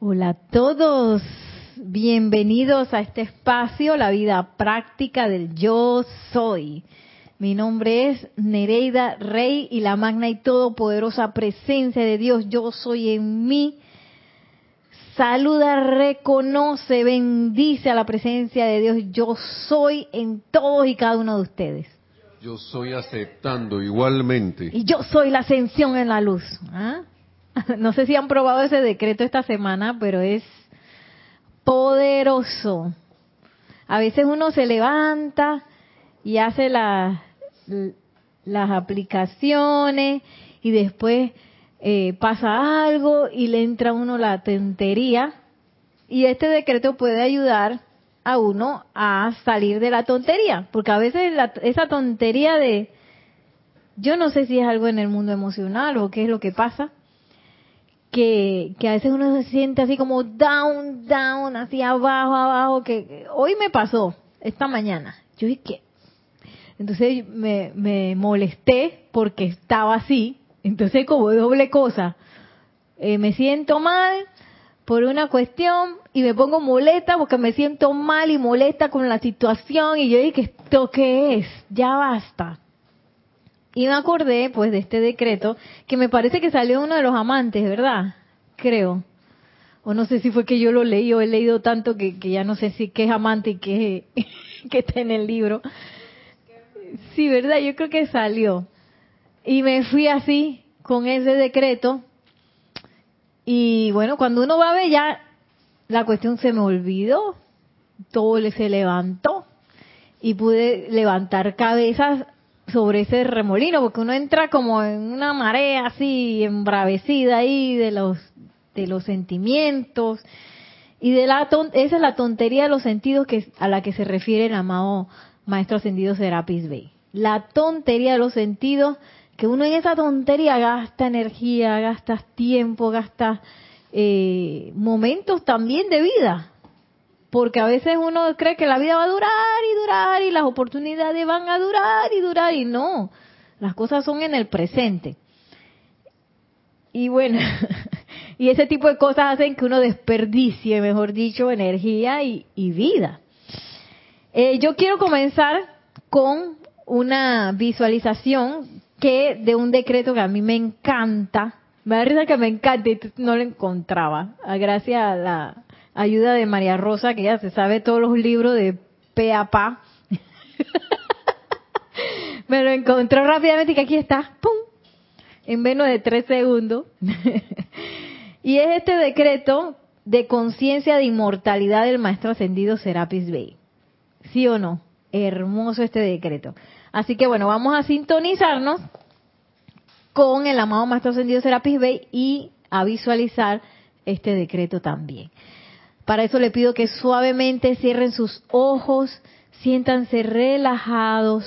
Hola a todos, bienvenidos a este espacio, la vida práctica del yo soy. Mi nombre es Nereida Rey y la magna y todopoderosa presencia de Dios, yo soy en mí. Saluda, reconoce, bendice a la presencia de Dios, yo soy en todos y cada uno de ustedes. Yo soy aceptando igualmente. Y yo soy la ascensión en la luz. ¿Ah? No sé si han probado ese decreto esta semana, pero es poderoso. A veces uno se levanta y hace las aplicaciones y después eh, pasa algo y le entra a uno la tontería. Y este decreto puede ayudar a uno a salir de la tontería, porque a veces esa tontería de, yo no sé si es algo en el mundo emocional o qué es lo que pasa, que, que a veces uno se siente así como down, down, así abajo, abajo, que hoy me pasó, esta mañana. Yo dije, Entonces me, me molesté porque estaba así, entonces como doble cosa. Eh, me siento mal por una cuestión y me pongo molesta porque me siento mal y molesta con la situación y yo dije, ¿esto qué es? Ya basta. Y me acordé, pues, de este decreto, que me parece que salió uno de los amantes, ¿verdad? Creo. O no sé si fue que yo lo leí o he leído tanto que, que ya no sé si qué es amante y qué, qué está en el libro. Sí, ¿verdad? Yo creo que salió. Y me fui así, con ese decreto. Y bueno, cuando uno va a ver ya, la cuestión se me olvidó. Todo se levantó. Y pude levantar cabezas sobre ese remolino, porque uno entra como en una marea así embravecida ahí de los de los sentimientos y de la esa es la tontería de los sentidos que a la que se refiere el amado maestro ascendido Serapis Bey. La tontería de los sentidos que uno en esa tontería gasta energía, gasta tiempo, gasta eh, momentos también de vida, porque a veces uno cree que la vida va a durar y durar y las oportunidades van a durar y durar y no, las cosas son en el presente. Y bueno, y ese tipo de cosas hacen que uno desperdicie, mejor dicho, energía y, vida. Eh, yo quiero comenzar con una visualización que de un decreto que a mí me encanta. Me da risa que me encanta y no lo encontraba. Gracias a la ayuda de María Rosa, que ya se sabe todos los libros de pe a pa. Me lo encontró rápidamente y que aquí está, ¡pum! En menos de tres segundos. y es este decreto de conciencia de inmortalidad del maestro ascendido Serapis Bey. ¿Sí o no? Hermoso este decreto. Así que bueno, vamos a sintonizarnos con el amado maestro ascendido Serapis Bey y a visualizar este decreto también. Para eso le pido que suavemente cierren sus ojos, siéntanse relajados.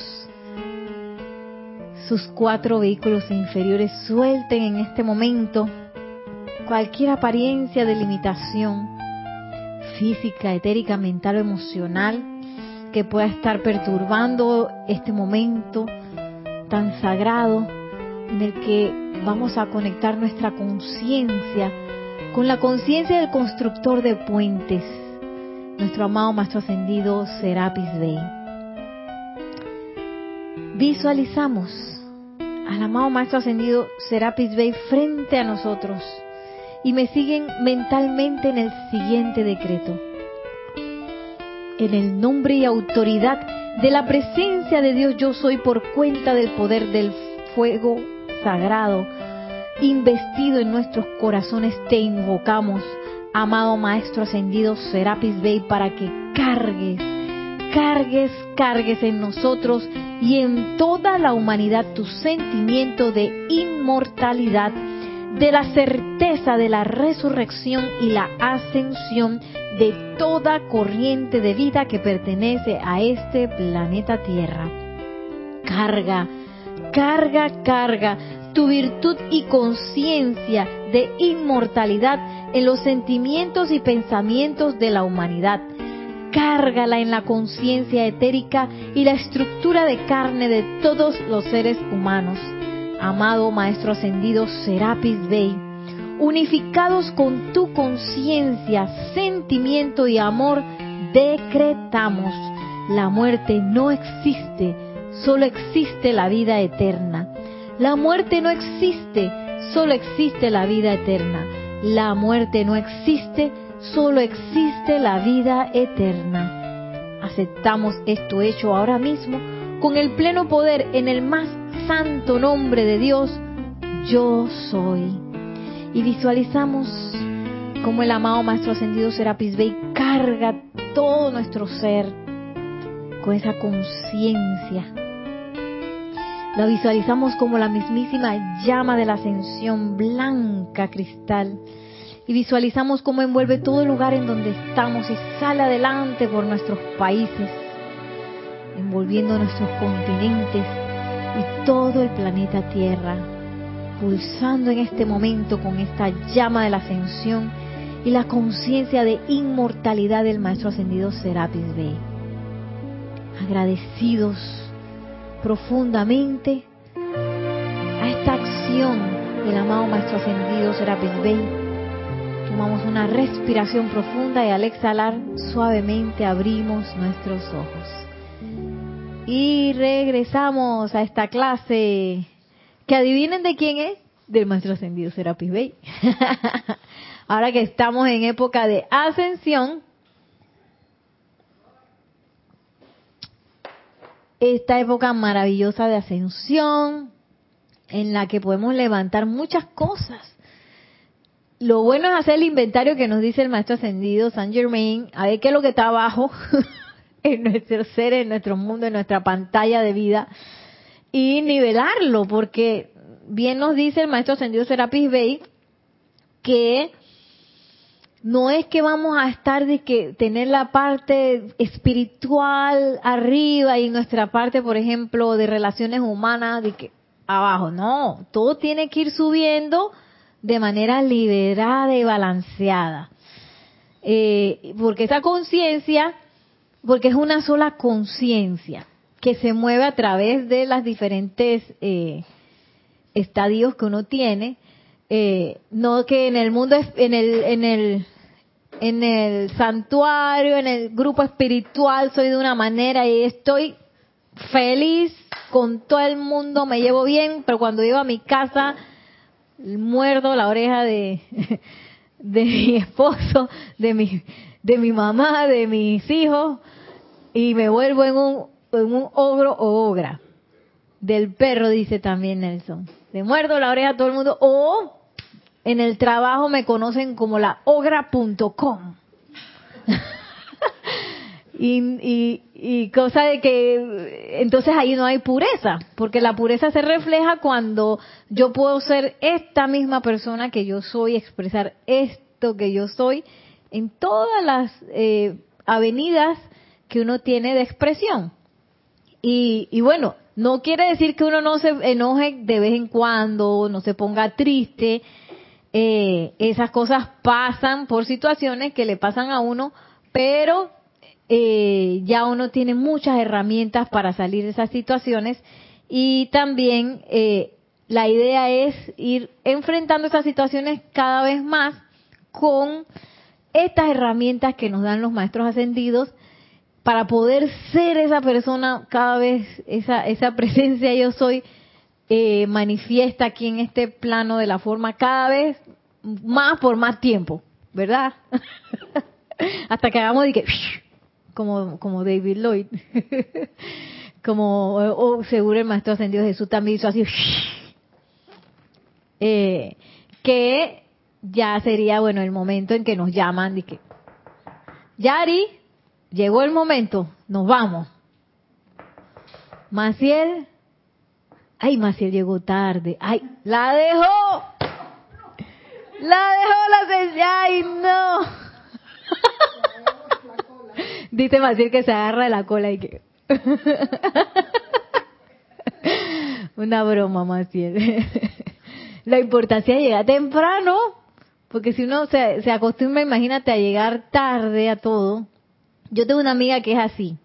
Sus cuatro vehículos inferiores suelten en este momento cualquier apariencia de limitación física, etérica, mental o emocional que pueda estar perturbando este momento tan sagrado en el que vamos a conectar nuestra conciencia con la conciencia del constructor de puentes, nuestro amado Maestro Ascendido Serapis Bey. Visualizamos al amado Maestro Ascendido Serapis Bey frente a nosotros y me siguen mentalmente en el siguiente decreto. En el nombre y autoridad de la presencia de Dios yo soy por cuenta del poder del fuego sagrado investido en nuestros corazones, te invocamos, amado Maestro Ascendido Serapis Bey, para que cargues, cargues, cargues en nosotros y en toda la humanidad tu sentimiento de inmortalidad, de la certeza de la resurrección y la ascensión de toda corriente de vida que pertenece a este planeta Tierra. Carga, carga, carga tu virtud y conciencia de inmortalidad en los sentimientos y pensamientos de la humanidad. Cárgala en la conciencia etérica y la estructura de carne de todos los seres humanos. Amado Maestro Ascendido Serapis Bey, unificados con tu conciencia, sentimiento y amor, decretamos, la muerte no existe, solo existe la vida eterna. La muerte no existe, solo existe la vida eterna. La muerte no existe, solo existe la vida eterna. Aceptamos esto hecho ahora mismo con el pleno poder en el más santo nombre de Dios, yo soy. Y visualizamos como el amado Maestro Ascendido Serapis Bey carga todo nuestro ser con esa conciencia. Lo visualizamos como la mismísima llama de la ascensión blanca cristal. Y visualizamos cómo envuelve todo el lugar en donde estamos y sale adelante por nuestros países, envolviendo nuestros continentes y todo el planeta Tierra, pulsando en este momento con esta llama de la ascensión y la conciencia de inmortalidad del Maestro Ascendido Serapis Bey. Agradecidos profundamente a esta acción del amado Maestro Ascendido Serapis Bey. Tomamos una respiración profunda y al exhalar suavemente abrimos nuestros ojos. Y regresamos a esta clase. Que adivinen de quién es. Del Maestro Ascendido Serapis Bey. Ahora que estamos en época de ascensión, esta época maravillosa de ascensión, en la que podemos levantar muchas cosas. Lo bueno es hacer el inventario que nos dice el maestro ascendido San Germain, a ver qué es lo que está abajo en nuestro ser, en nuestro mundo, en nuestra pantalla de vida, y nivelarlo, porque bien nos dice el maestro ascendido Serapis Bey que no es que vamos a estar de que tener la parte espiritual arriba y nuestra parte, por ejemplo, de relaciones humanas de que abajo. No, todo tiene que ir subiendo de manera liberada y balanceada. Eh, porque esa conciencia, porque es una sola conciencia que se mueve a través de las diferentes eh, estadios que uno tiene, eh, no que en el mundo, en el, en el, en el santuario, en el grupo espiritual soy de una manera y estoy feliz con todo el mundo, me llevo bien, pero cuando llego a mi casa muerdo la oreja de, de mi esposo, de mi, de mi mamá, de mis hijos y me vuelvo en un, un ogro o ogra. Del perro, dice también Nelson. Le muerdo la oreja a todo el mundo o en el trabajo me conocen como la ogra.com. y, y, cosa de que entonces ahí no hay pureza, porque la pureza se refleja cuando yo puedo ser esta misma persona que yo soy, expresar esto que yo soy en todas las eh, avenidas que uno tiene de expresión. Y, y bueno, no quiere decir que uno no se enoje de vez en cuando, no se ponga triste, eh, esas cosas pasan por situaciones que le pasan a uno, pero eh, ya uno tiene muchas herramientas para salir de esas situaciones y también eh, la idea es ir enfrentando esas situaciones cada vez más con estas herramientas que nos dan los maestros ascendidos para poder ser esa persona cada vez, esa, esa presencia yo soy eh, manifiesta aquí en este plano de la forma cada vez más por más tiempo, ¿verdad? Hasta que hagamos de que, como, como David Lloyd, como o seguro el Maestro Ascendido Jesús también hizo así, eh, que ya sería, bueno, el momento en que nos llaman y que, Yari, llegó el momento, nos vamos. Maciel, Ay, Maciel llegó tarde. Ay, la dejó. La dejó la señal. Ay, no. Dice Maciel que se agarra de la cola y que... Una broma, Maciel. La importancia de llegar temprano, porque si uno se, se acostumbra, imagínate, a llegar tarde a todo. Yo tengo una amiga que es así.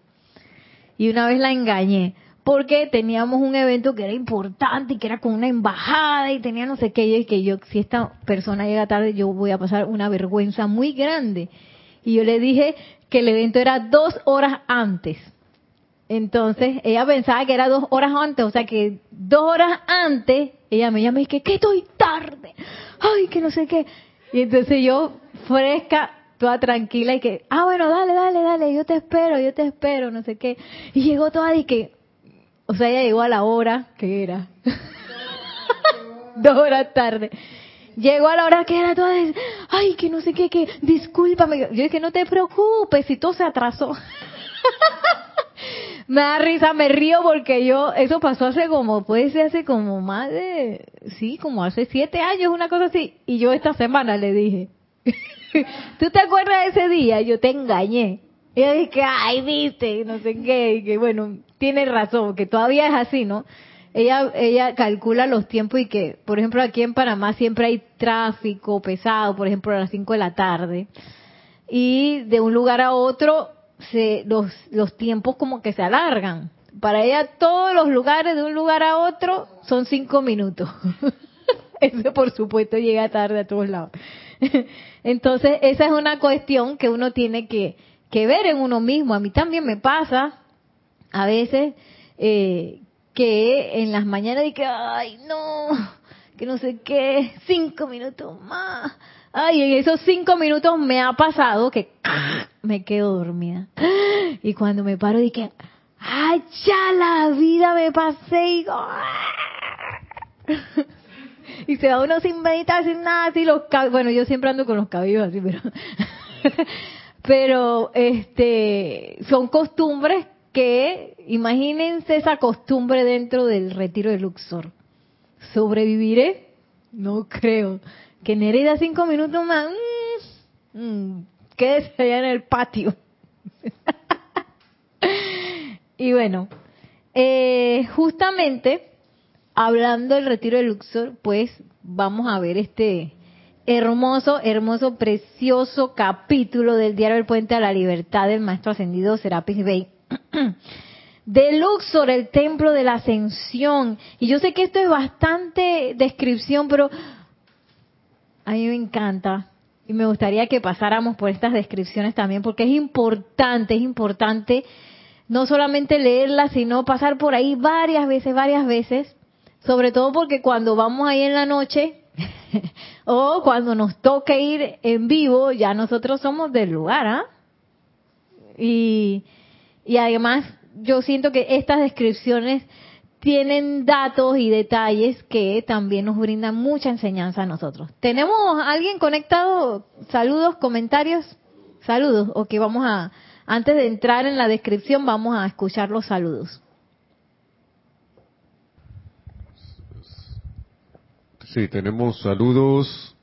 Y una vez la engañé porque teníamos un evento que era importante y que era con una embajada y tenía no sé qué, y que yo, si esta persona llega tarde, yo voy a pasar una vergüenza muy grande. Y yo le dije que el evento era dos horas antes. Entonces, ella pensaba que era dos horas antes, o sea que dos horas antes, ella me llama y dice, que estoy tarde, ay, que no sé qué. Y entonces yo, fresca, toda tranquila y que, ah, bueno, dale, dale, dale, yo te espero, yo te espero, no sé qué. Y llegó toda y que, o sea, ella llegó a la hora que era. Dos horas tarde. Llegó a la hora que era toda, ay, que no sé qué, que discúlpame. Yo dije, no te preocupes, si todo se atrasó. me da risa, me río porque yo, eso pasó hace como, puede ser hace como más de, sí, como hace siete años, una cosa así. Y yo esta semana le dije, ¿tú te acuerdas de ese día? Yo te engañé. Y yo dije, ay, viste, no sé qué, y que bueno, tiene razón, que todavía es así, ¿no? Ella, ella calcula los tiempos y que, por ejemplo, aquí en Panamá siempre hay tráfico pesado, por ejemplo, a las 5 de la tarde. Y de un lugar a otro, se, los, los tiempos como que se alargan. Para ella, todos los lugares de un lugar a otro son 5 minutos. Eso, por supuesto, llega tarde a todos lados. Entonces, esa es una cuestión que uno tiene que, que ver en uno mismo. A mí también me pasa a veces eh, que en las mañanas de que, ay, no, que no sé qué, cinco minutos más. Ay, en esos cinco minutos me ha pasado que me quedo dormida. Y cuando me paro dije, ay, ya la vida me pasé y y se va uno sin meditar, sin nada, así los bueno, yo siempre ando con los cabellos así, pero pero este son costumbres que imagínense esa costumbre dentro del retiro de Luxor. ¿Sobreviviré? No creo. Que Nereida cinco minutos más, mmm, mmm, quédese allá en el patio. y bueno, eh, justamente hablando del retiro de Luxor, pues vamos a ver este hermoso, hermoso, precioso capítulo del Diario del Puente a la Libertad del Maestro Ascendido Serapis Bey. De Luxor, el templo de la ascensión. Y yo sé que esto es bastante descripción, pero a mí me encanta. Y me gustaría que pasáramos por estas descripciones también, porque es importante, es importante no solamente leerlas, sino pasar por ahí varias veces, varias veces. Sobre todo porque cuando vamos ahí en la noche, o cuando nos toque ir en vivo, ya nosotros somos del lugar, ¿ah? Y y además, yo siento que estas descripciones tienen datos y detalles que también nos brindan mucha enseñanza a nosotros. ¿Tenemos alguien conectado? Saludos, comentarios. Saludos. Ok, vamos a, antes de entrar en la descripción, vamos a escuchar los saludos. Sí, tenemos saludos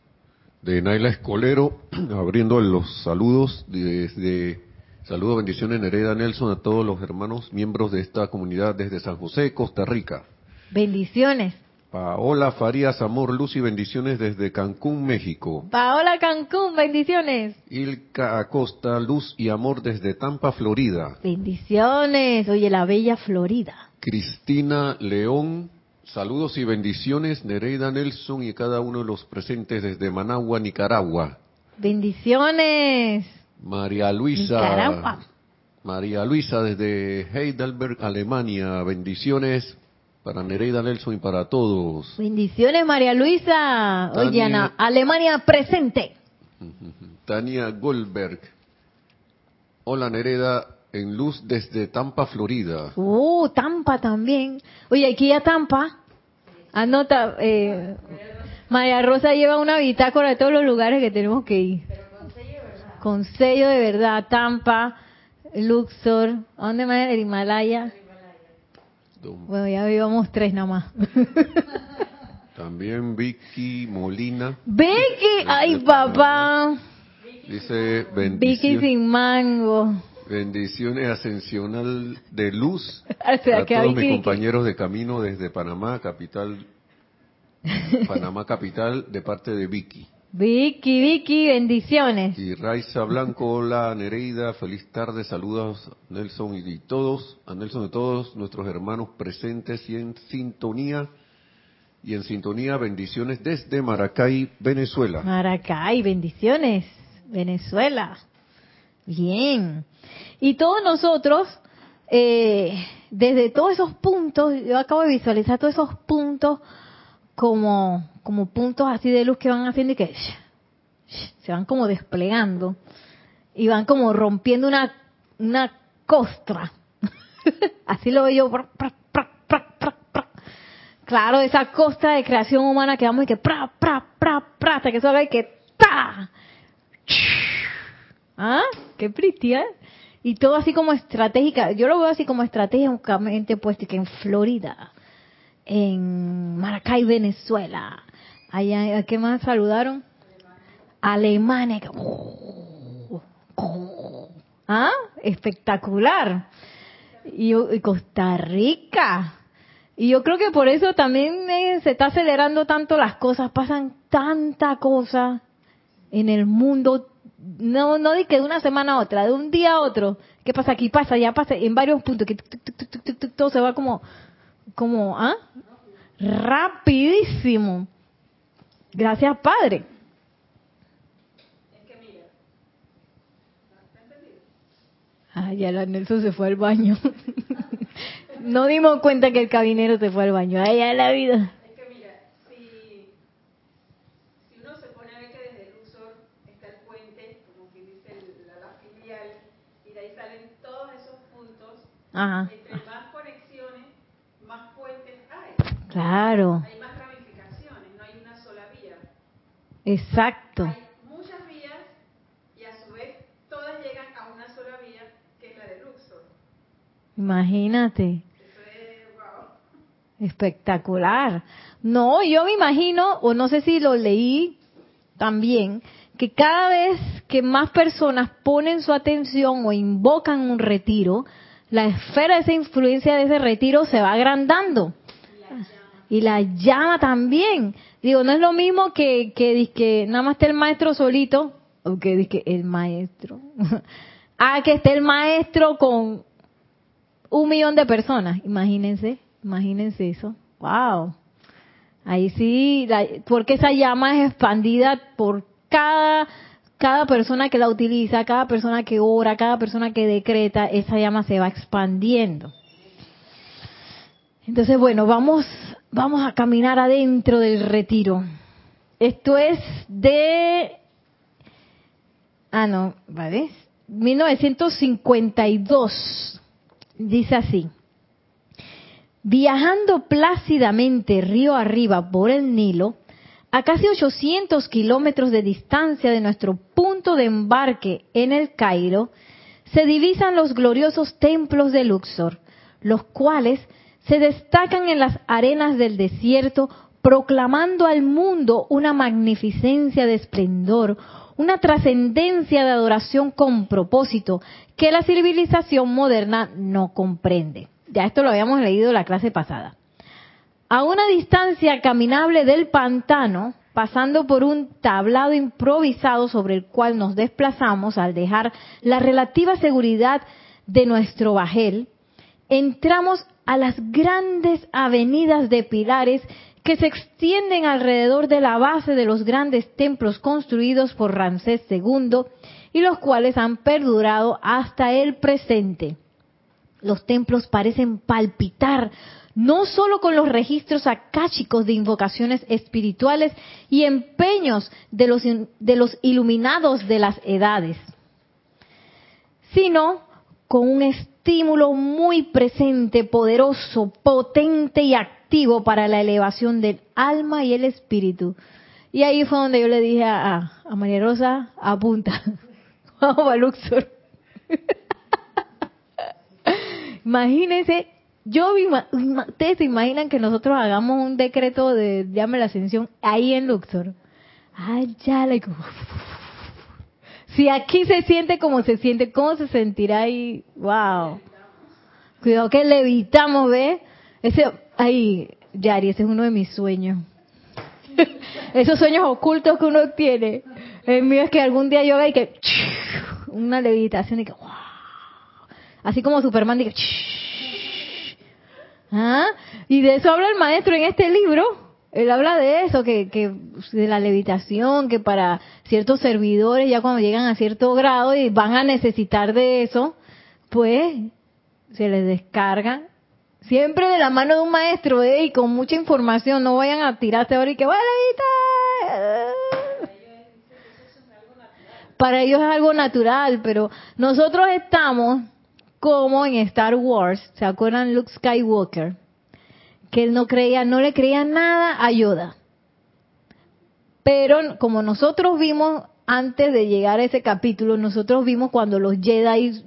de Naila Escolero, abriendo los saludos desde Saludos, bendiciones, Nereda Nelson, a todos los hermanos miembros de esta comunidad desde San José, Costa Rica. Bendiciones. Paola Farías, amor, luz y bendiciones desde Cancún, México. Paola Cancún, bendiciones. Ilka Acosta, luz y amor desde Tampa, Florida. Bendiciones, oye, la bella Florida. Cristina León, saludos y bendiciones, Nereida Nelson y cada uno de los presentes desde Managua, Nicaragua. Bendiciones. María Luisa. María Luisa desde Heidelberg, Alemania. Bendiciones para Nereida Nelson y para todos. Bendiciones, María Luisa. Oye, Ana, Alemania presente. Tania Goldberg. Hola, Nereida, en luz desde Tampa, Florida. Oh, Tampa también. Oye, aquí a Tampa. Anota, eh, María Rosa lleva una bitácora de todos los lugares que tenemos que ir con sello de verdad, Tampa, Luxor, ¿a dónde más? El Himalaya. Bueno, ya vivamos tres nada más. También Vicky Molina. Vicky, ay papá. Dice bendiciones. Vicky sin mango. Bendiciones ascensional de luz a todos mis compañeros de camino desde Panamá, capital, Panamá capital, de parte de Vicky. Vicky, Vicky, bendiciones. Y Raiza Blanco, hola Nereida, feliz tarde, saludos a Nelson y todos, a Nelson y todos nuestros hermanos presentes y en sintonía. Y en sintonía, bendiciones desde Maracay, Venezuela. Maracay, bendiciones, Venezuela. Bien. Y todos nosotros, eh, desde todos esos puntos, yo acabo de visualizar todos esos puntos como, como puntos así de luz que van haciendo y que se van como desplegando y van como rompiendo una, una costra. así lo veo yo. Claro, esa costra de creación humana que vamos y que pra, pra, pra, pra, hasta que eso haga y que ta. ¿Ah? Qué pretty, ¿eh? Y todo así como estratégica. Yo lo veo así como estratégicamente puesto que en Florida en Maracay, Venezuela. Allá, ¿a qué más saludaron? Alemania. ¿Ah? Espectacular. Y, Costa Rica. Y yo creo que por eso también eh, se está acelerando tanto las cosas, pasan tanta cosa en el mundo, no no de que de una semana a otra, de un día a otro. ¿Qué pasa aquí? Pasa, ya pasa, en varios puntos, que todo se va como como, ¿ah? Rapidísimo. Gracias, Padre. Ah, ya la Nelson se fue al baño. no dimos cuenta que el cabinero se fue al baño. Ay, ya la vida. Es que mira, si, si uno se pone a ver que desde el Luxor está el puente, como que dice la, la, filial, y de ahí salen todos esos puntos, Ajá. Claro. Hay más ramificaciones, no hay una sola vía. Exacto. Hay muchas vías y a su vez todas llegan a una sola vía, que es la de Luxor. Imagínate. Eso es, wow. Espectacular. No, yo me imagino, o no sé si lo leí también, que cada vez que más personas ponen su atención o invocan un retiro, la esfera de esa influencia de ese retiro se va agrandando y la llama también. Digo, no es lo mismo que, que, que nada más esté el maestro solito, o que que el maestro. ah, que esté el maestro con un millón de personas. Imagínense, imagínense eso. Wow. Ahí sí, porque esa llama es expandida por cada, cada persona que la utiliza, cada persona que ora, cada persona que decreta, esa llama se va expandiendo. Entonces, bueno, vamos Vamos a caminar adentro del retiro. Esto es de... Ah, no, ¿vale? 1952. Dice así. Viajando plácidamente río arriba por el Nilo, a casi 800 kilómetros de distancia de nuestro punto de embarque en el Cairo, se divisan los gloriosos templos de Luxor, los cuales se destacan en las arenas del desierto, proclamando al mundo una magnificencia de esplendor, una trascendencia de adoración con propósito que la civilización moderna no comprende. Ya esto lo habíamos leído la clase pasada. A una distancia caminable del pantano, pasando por un tablado improvisado sobre el cual nos desplazamos al dejar la relativa seguridad de nuestro bajel, entramos a las grandes avenidas de pilares que se extienden alrededor de la base de los grandes templos construidos por Ramsés II y los cuales han perdurado hasta el presente. Los templos parecen palpitar no solo con los registros akáshicos de invocaciones espirituales y empeños de los, de los iluminados de las edades, sino con un estímulo muy presente, poderoso, potente y activo para la elevación del alma y el espíritu. Y ahí fue donde yo le dije a, María Rosa, apunta, vamos a Luxor. Imagínense, yo ustedes se imaginan que nosotros hagamos un decreto de llame la ascensión ahí en Luxor. Ay, ya, like, si aquí se siente como se siente, ¿cómo se sentirá ahí? ¡Wow! Cuidado que levitamos, ¿ve? Ese, ay, Yari, ese es uno de mis sueños. Esos sueños ocultos que uno tiene. El mío es que algún día yo haga y que una levitación y que así como Superman y que ¿Ah? y de eso habla el maestro en este libro. Él habla de eso, que, que de la levitación, que para ciertos servidores ya cuando llegan a cierto grado y van a necesitar de eso, pues se les descarga siempre de la mano de un maestro ¿eh? y con mucha información. No vayan a tirarse ahora y que, bueno, para ellos es algo natural, pero nosotros estamos como en Star Wars, ¿se acuerdan Luke Skywalker? Que él no creía, no le creía nada a Yoda. Pero como nosotros vimos antes de llegar a ese capítulo, nosotros vimos cuando los Jedi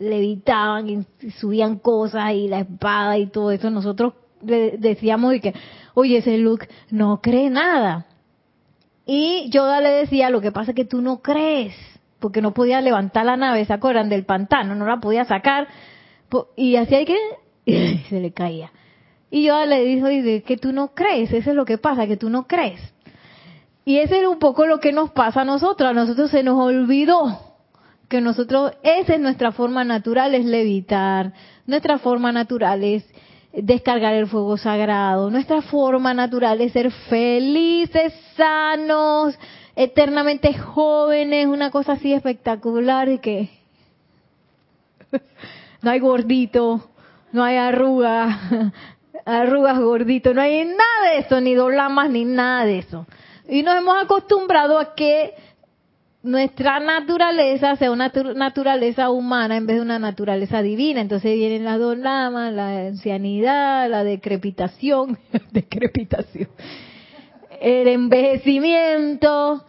levitaban y subían cosas y la espada y todo eso, nosotros le decíamos que, oye, ese Luke no cree nada. Y Yoda le decía, lo que pasa es que tú no crees, porque no podía levantar la nave, ¿se acuerdan? Del pantano, no la podía sacar, y hacía que y se le caía. Y Yoda le dijo, y que tú no crees, eso es lo que pasa, que tú no crees. Y ese es un poco lo que nos pasa a nosotros, a nosotros se nos olvidó que nosotros, esa es nuestra forma natural, es levitar, nuestra forma natural es descargar el fuego sagrado. Nuestra forma natural es ser felices, sanos, eternamente jóvenes, una cosa así espectacular y que no hay gordito, no hay arrugas, arrugas gordito, no hay nada de eso, ni doblamas ni nada de eso. Y nos hemos acostumbrado a que nuestra naturaleza sea una naturaleza humana en vez de una naturaleza divina. Entonces vienen las dos lamas, la ancianidad, la decrepitación, decrepitación, el envejecimiento.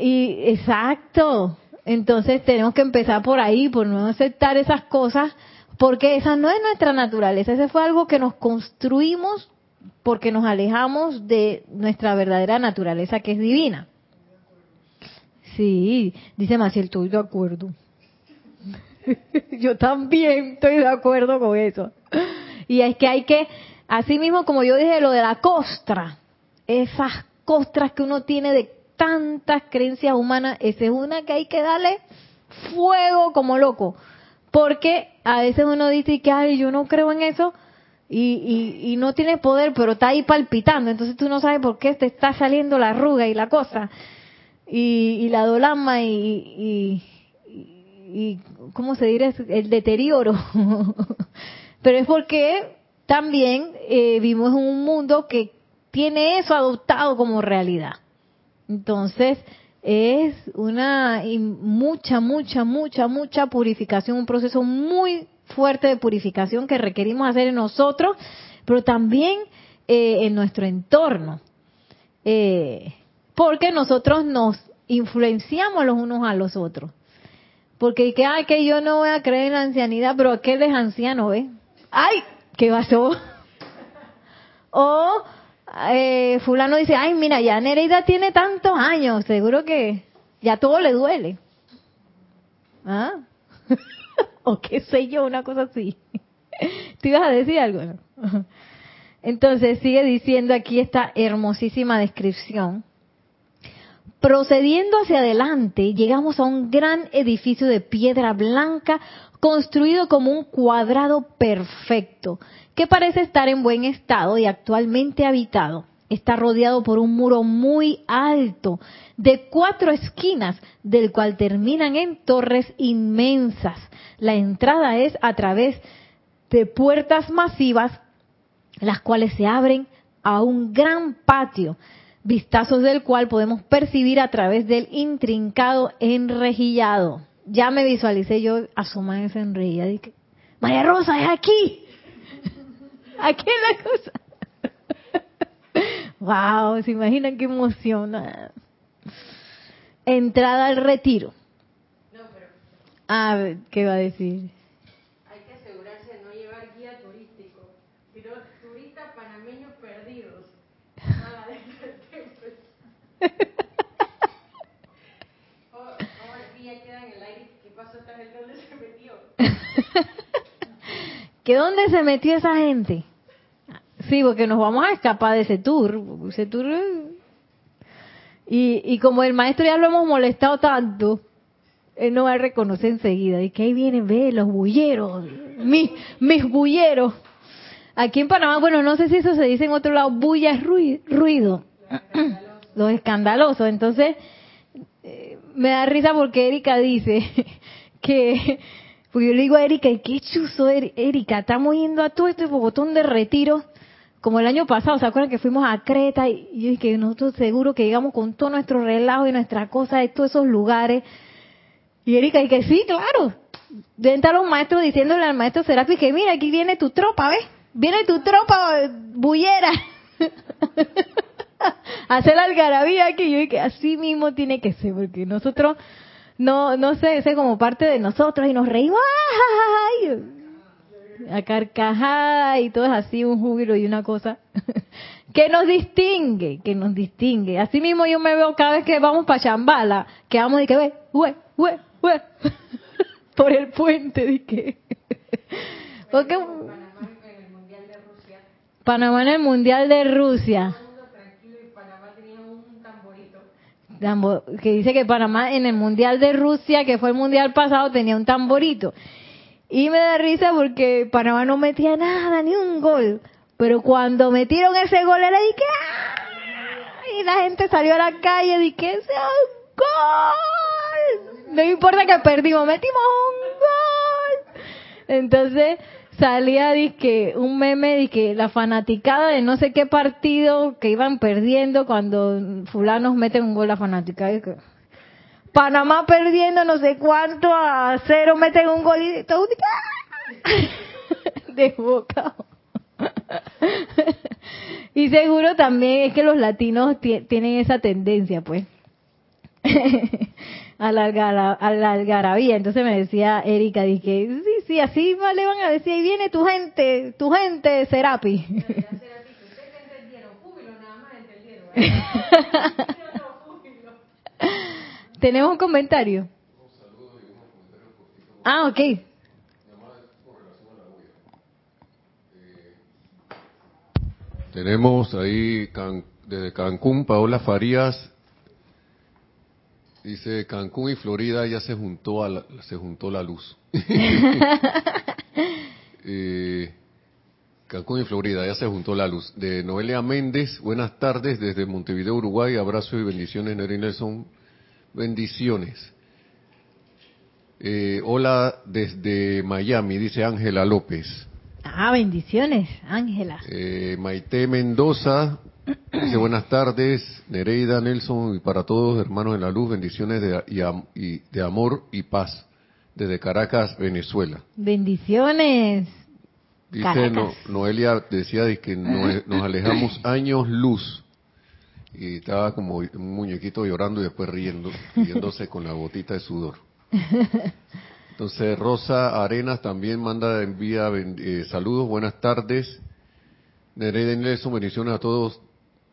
Y exacto. Entonces tenemos que empezar por ahí, por no aceptar esas cosas, porque esa no es nuestra naturaleza. Ese fue algo que nos construimos porque nos alejamos de nuestra verdadera naturaleza que es divina. Sí, dice Maciel, estoy de acuerdo. yo también estoy de acuerdo con eso. Y es que hay que, así mismo como yo dije lo de la costra, esas costras que uno tiene de tantas creencias humanas, esa es una que hay que darle fuego como loco. Porque a veces uno dice que, ay, yo no creo en eso, y, y, y, no tiene poder, pero está ahí palpitando. Entonces tú no sabes por qué te está saliendo la arruga y la cosa y, la dolama y, y, ¿cómo se diría? El deterioro. Pero es porque también eh, vivimos en un mundo que tiene eso adoptado como realidad. Entonces, es una mucha, mucha, mucha, mucha purificación, un proceso muy fuerte de purificación que requerimos hacer en nosotros, pero también eh, en nuestro entorno. Eh, porque nosotros nos influenciamos los unos a los otros. Porque que, ay, que yo no voy a creer en la ancianidad, pero aquel es anciano, ¿ves? ¡Ay! ¿Qué pasó? o eh, fulano dice, ay, mira, ya Nereida tiene tantos años, seguro que ya todo le duele. ¿Ah? o qué sé yo, una cosa así. ¿Te ibas a decir algo? Entonces sigue diciendo aquí esta hermosísima descripción Procediendo hacia adelante, llegamos a un gran edificio de piedra blanca construido como un cuadrado perfecto, que parece estar en buen estado y actualmente habitado. Está rodeado por un muro muy alto, de cuatro esquinas, del cual terminan en torres inmensas. La entrada es a través de puertas masivas, las cuales se abren a un gran patio vistazos del cual podemos percibir a través del intrincado enrejillado. Ya me visualicé yo asomada en esa enrejillada y que, María Rosa, es aquí. Aquí es la cosa. wow, se imaginan qué emoción. Entrada al retiro. No, pero... Ah, ¿qué va a decir? ¿Que dónde se metió esa gente? Sí, porque nos vamos a escapar de ese tour. Ese tour Y, y como el maestro ya lo hemos molestado tanto, él no va a reconocer enseguida. Y que ahí vienen, ve, los bulleros, mis, mis bulleros. Aquí en Panamá, bueno, no sé si eso se dice en otro lado, bulla es ruido. Los escandalosos. Entonces, eh, me da risa porque Erika dice que, porque yo le digo a Erika, ¿y qué chuzo, Erika? Estamos yendo a todo este botón de retiro, como el año pasado, ¿se acuerdan que fuimos a Creta? Y yo dije, nosotros seguro que llegamos con todo nuestro relajo y nuestra cosa de todos esos lugares. Y Erika, y que sí, claro. Estar los maestros diciéndole al maestro Serapi que mira, aquí viene tu tropa, ¿ves? Viene tu tropa bullera. Hacer la algarabía aquí. Yo dije, así mismo tiene que ser, porque nosotros, no no sé, es como parte de nosotros y nos reímos. A carcajada y todo es así, un júbilo y una cosa que nos distingue, que nos distingue. Así mismo yo me veo cada vez que vamos para Chambala, que vamos y que ve, hue, hue, hue, por el puente, de que. Porque, Panamá en el Mundial de Rusia. Que dice que Panamá en el Mundial de Rusia, que fue el Mundial pasado, tenía un tamborito. Y me da risa porque Panamá no metía nada, ni un gol. Pero cuando metieron ese gol, era de que ¡ah! Y la gente salió a la calle y que ¡ese gol! No importa que perdimos, metimos un gol. Entonces, salía que un meme de la fanaticada de no sé qué partido que iban perdiendo cuando fulanos meten un gol a fanaticada. Panamá perdiendo no sé cuánto a cero meten un gol y todo desbocado. y seguro también es que los latinos tienen esa tendencia, pues. a la, algarabía. Entonces me decía Erika, dije, sí, sí, así le van a decir, ahí viene tu gente, tu gente, Serapi. Tenemos un comentario. Ah, ok. Tenemos ahí desde Cancún, Paola Farías Dice Cancún y Florida ya se juntó a la, se juntó la luz. Eh, Cancún y Florida ya se juntó la luz. De Noelia Méndez, buenas tardes desde Montevideo, Uruguay. Abrazo y bendiciones, Neri Nelson. Bendiciones. Eh, hola desde Miami, dice Ángela López. Ah, bendiciones, Ángela. Eh, Maite Mendoza, Dice buenas tardes, Nereida, Nelson y para todos hermanos en la luz, bendiciones de, y, de amor y paz desde Caracas, Venezuela. Bendiciones. Dice Noelia, decía que nos alejamos años luz y estaba como un muñequito llorando y después riendo, riéndose con la gotita de sudor. Entonces Rosa Arenas también manda, envía eh, saludos, buenas tardes. Nereida Nelson, bendiciones a todos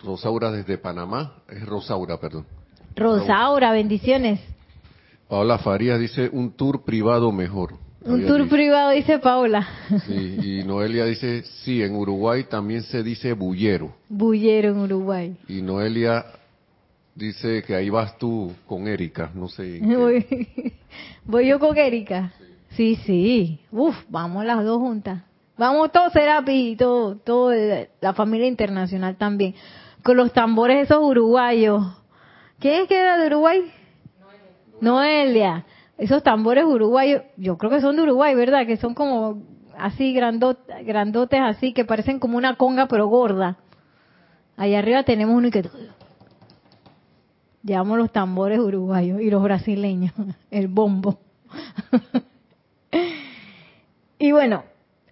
Rosaura desde Panamá, es Rosaura, perdón. Rosaura, bendiciones. Paola Farías dice un tour privado mejor. Un tour privado, dice Paola. Sí, y Noelia dice, sí, en Uruguay también se dice bullero. Bullero en Uruguay. Y Noelia dice que ahí vas tú con Erika, no sé. Voy, yo con Erika. Sí, sí. Uf, vamos las dos juntas. Vamos todos Serapi y todo, todo la familia internacional también con los tambores esos uruguayos. ¿Quién es que era de Uruguay? Noelia. Esos tambores uruguayos, yo creo que son de Uruguay, ¿verdad? Que son como así grandotes, así, que parecen como una conga pero gorda. Allá arriba tenemos uno y que... Llevamos los tambores uruguayos y los brasileños, el bombo. y bueno,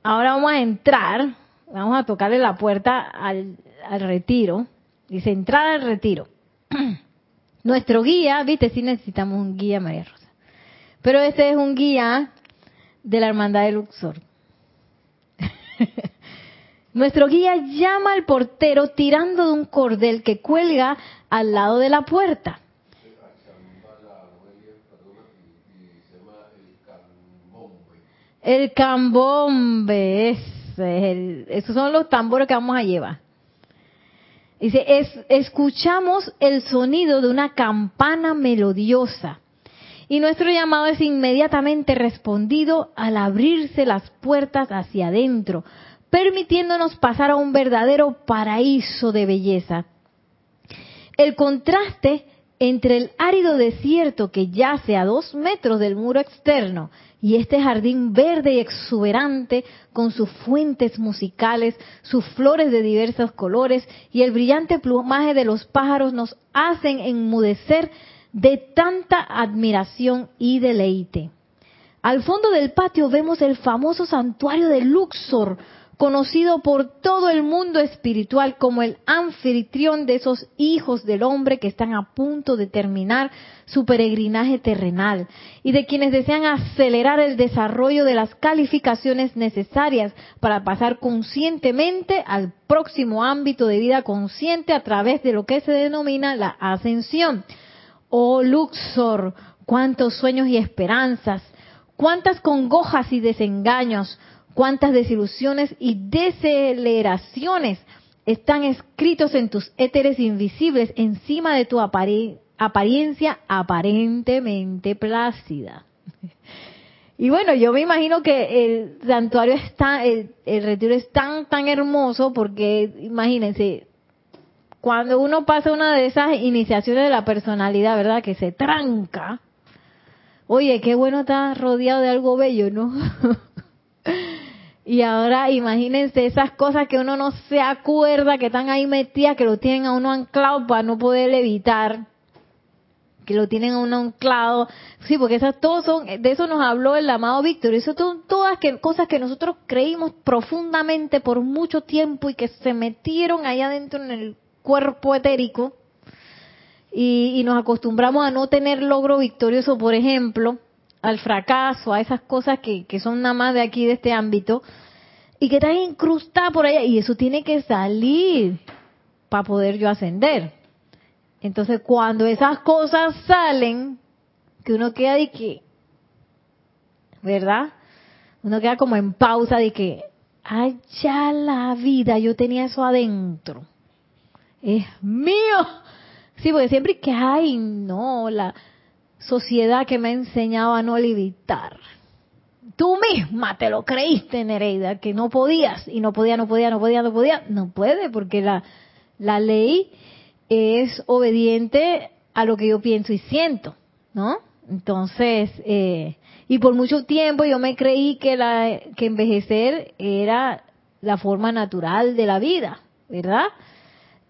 ahora vamos a entrar, vamos a tocarle la puerta al retiro Dice, entrar al retiro. Nuestro guía, viste, sí necesitamos un guía, María Rosa. Pero este es un guía de la hermandad de Luxor. Nuestro guía llama al portero tirando de un cordel que cuelga al lado de la puerta. El cambombe, es el, esos son los tambores que vamos a llevar. Dice, es, escuchamos el sonido de una campana melodiosa y nuestro llamado es inmediatamente respondido al abrirse las puertas hacia adentro, permitiéndonos pasar a un verdadero paraíso de belleza. El contraste entre el árido desierto que yace a dos metros del muro externo y este jardín verde y exuberante con sus fuentes musicales, sus flores de diversos colores y el brillante plumaje de los pájaros nos hacen enmudecer de tanta admiración y deleite. Al fondo del patio vemos el famoso santuario de Luxor, conocido por todo el mundo espiritual como el anfitrión de esos hijos del hombre que están a punto de terminar su peregrinaje terrenal y de quienes desean acelerar el desarrollo de las calificaciones necesarias para pasar conscientemente al próximo ámbito de vida consciente a través de lo que se denomina la ascensión. Oh Luxor, cuántos sueños y esperanzas, cuántas congojas y desengaños, cuántas desilusiones y deceleraciones están escritos en tus éteres invisibles encima de tu apariencia aparentemente plácida. Y bueno, yo me imagino que el santuario está, el, el retiro es tan, tan hermoso porque, imagínense, cuando uno pasa una de esas iniciaciones de la personalidad, ¿verdad? Que se tranca. Oye, qué bueno estar rodeado de algo bello, ¿no? y ahora imagínense esas cosas que uno no se acuerda, que están ahí metidas, que lo tienen a uno anclado para no poder evitar. Que lo tienen a uno anclado. Sí, porque esas todos son, de eso nos habló el amado Víctor. Eso son todas que, cosas que nosotros creímos profundamente por mucho tiempo y que se metieron allá adentro en el cuerpo etérico y, nos acostumbramos a no tener logro victorioso, por ejemplo, al fracaso, a esas cosas que, que son nada más de aquí, de este ámbito, y que están incrustadas por allá, y eso tiene que salir para poder yo ascender. Entonces, cuando esas cosas salen, que uno queda de que, ¿verdad? Uno queda como en pausa de que, ay, ya la vida, yo tenía eso adentro es mío. Sí, porque siempre que, hay, no, la sociedad que me ha enseñado a no limitar. Tú misma te lo creíste, Nereida, que no podías, y no podía, no podía, no podía, no podía. No puede, porque la, la ley es obediente a lo que yo pienso y siento, ¿no? Entonces, eh, y por mucho tiempo yo me creí que, la, que envejecer era la forma natural de la vida, ¿verdad?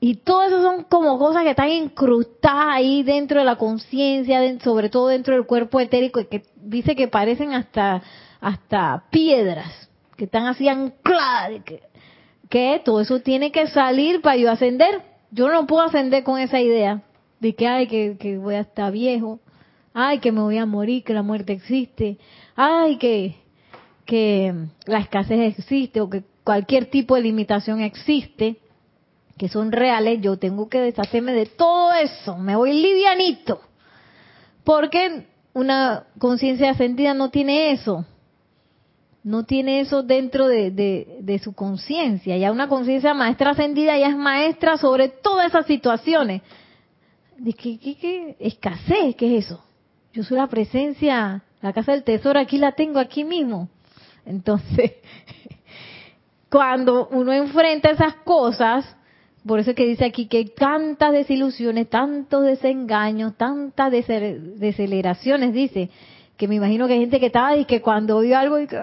Y todo eso son como cosas que están incrustadas ahí dentro de la conciencia, sobre todo dentro del cuerpo etérico, que dice que parecen hasta, hasta piedras, que están así ancladas. Que, que todo eso tiene que salir para yo ascender. Yo no puedo ascender con esa idea de que, ay, que, que voy a estar viejo, ay, que me voy a morir, que la muerte existe, ay, que, que la escasez existe o que cualquier tipo de limitación existe que son reales, yo tengo que deshacerme de todo eso, me voy livianito. Porque una conciencia ascendida no tiene eso, no tiene eso dentro de, de, su conciencia. Ya una conciencia maestra ascendida ya es maestra sobre todas esas situaciones. ¿De qué, qué, qué? Escasez, ¿qué es eso? Yo soy la presencia, la casa del tesoro, aquí la tengo, aquí mismo. Entonces, cuando uno enfrenta esas cosas, por eso es que dice aquí que hay tantas desilusiones, tantos desengaños, tantas deceleraciones, dice, que me imagino que hay gente que estaba y que cuando vio algo y que...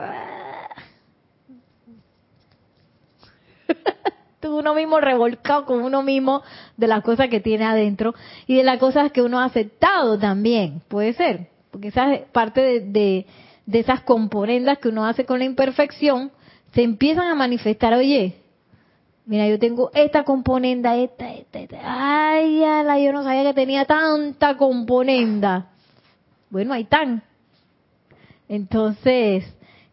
Tú uno mismo revolcado con uno mismo de las cosas que tiene adentro y de las cosas que uno ha aceptado también, puede ser, porque esa es parte de, de esas componendas que uno hace con la imperfección, se empiezan a manifestar, oye, Mira, yo tengo esta componenda, esta, esta, esta. Ay, ala, yo no sabía que tenía tanta componenda. Bueno, ahí están. Entonces,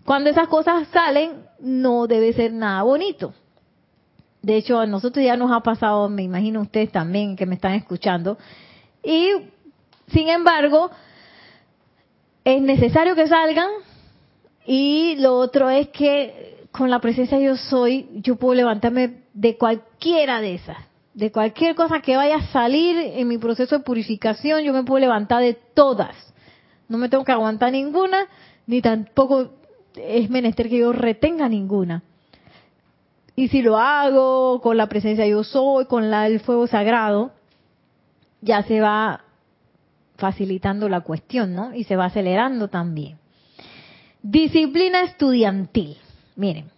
cuando esas cosas salen, no debe ser nada bonito. De hecho, a nosotros ya nos ha pasado, me imagino ustedes también que me están escuchando. Y, sin embargo, es necesario que salgan. Y lo otro es que con la presencia yo soy, yo puedo levantarme de cualquiera de esas, de cualquier cosa que vaya a salir en mi proceso de purificación, yo me puedo levantar de todas. No me tengo que aguantar ninguna, ni tampoco es menester que yo retenga ninguna. Y si lo hago con la presencia yo soy, con la, el fuego sagrado, ya se va facilitando la cuestión, ¿no? Y se va acelerando también. Disciplina estudiantil. Miren,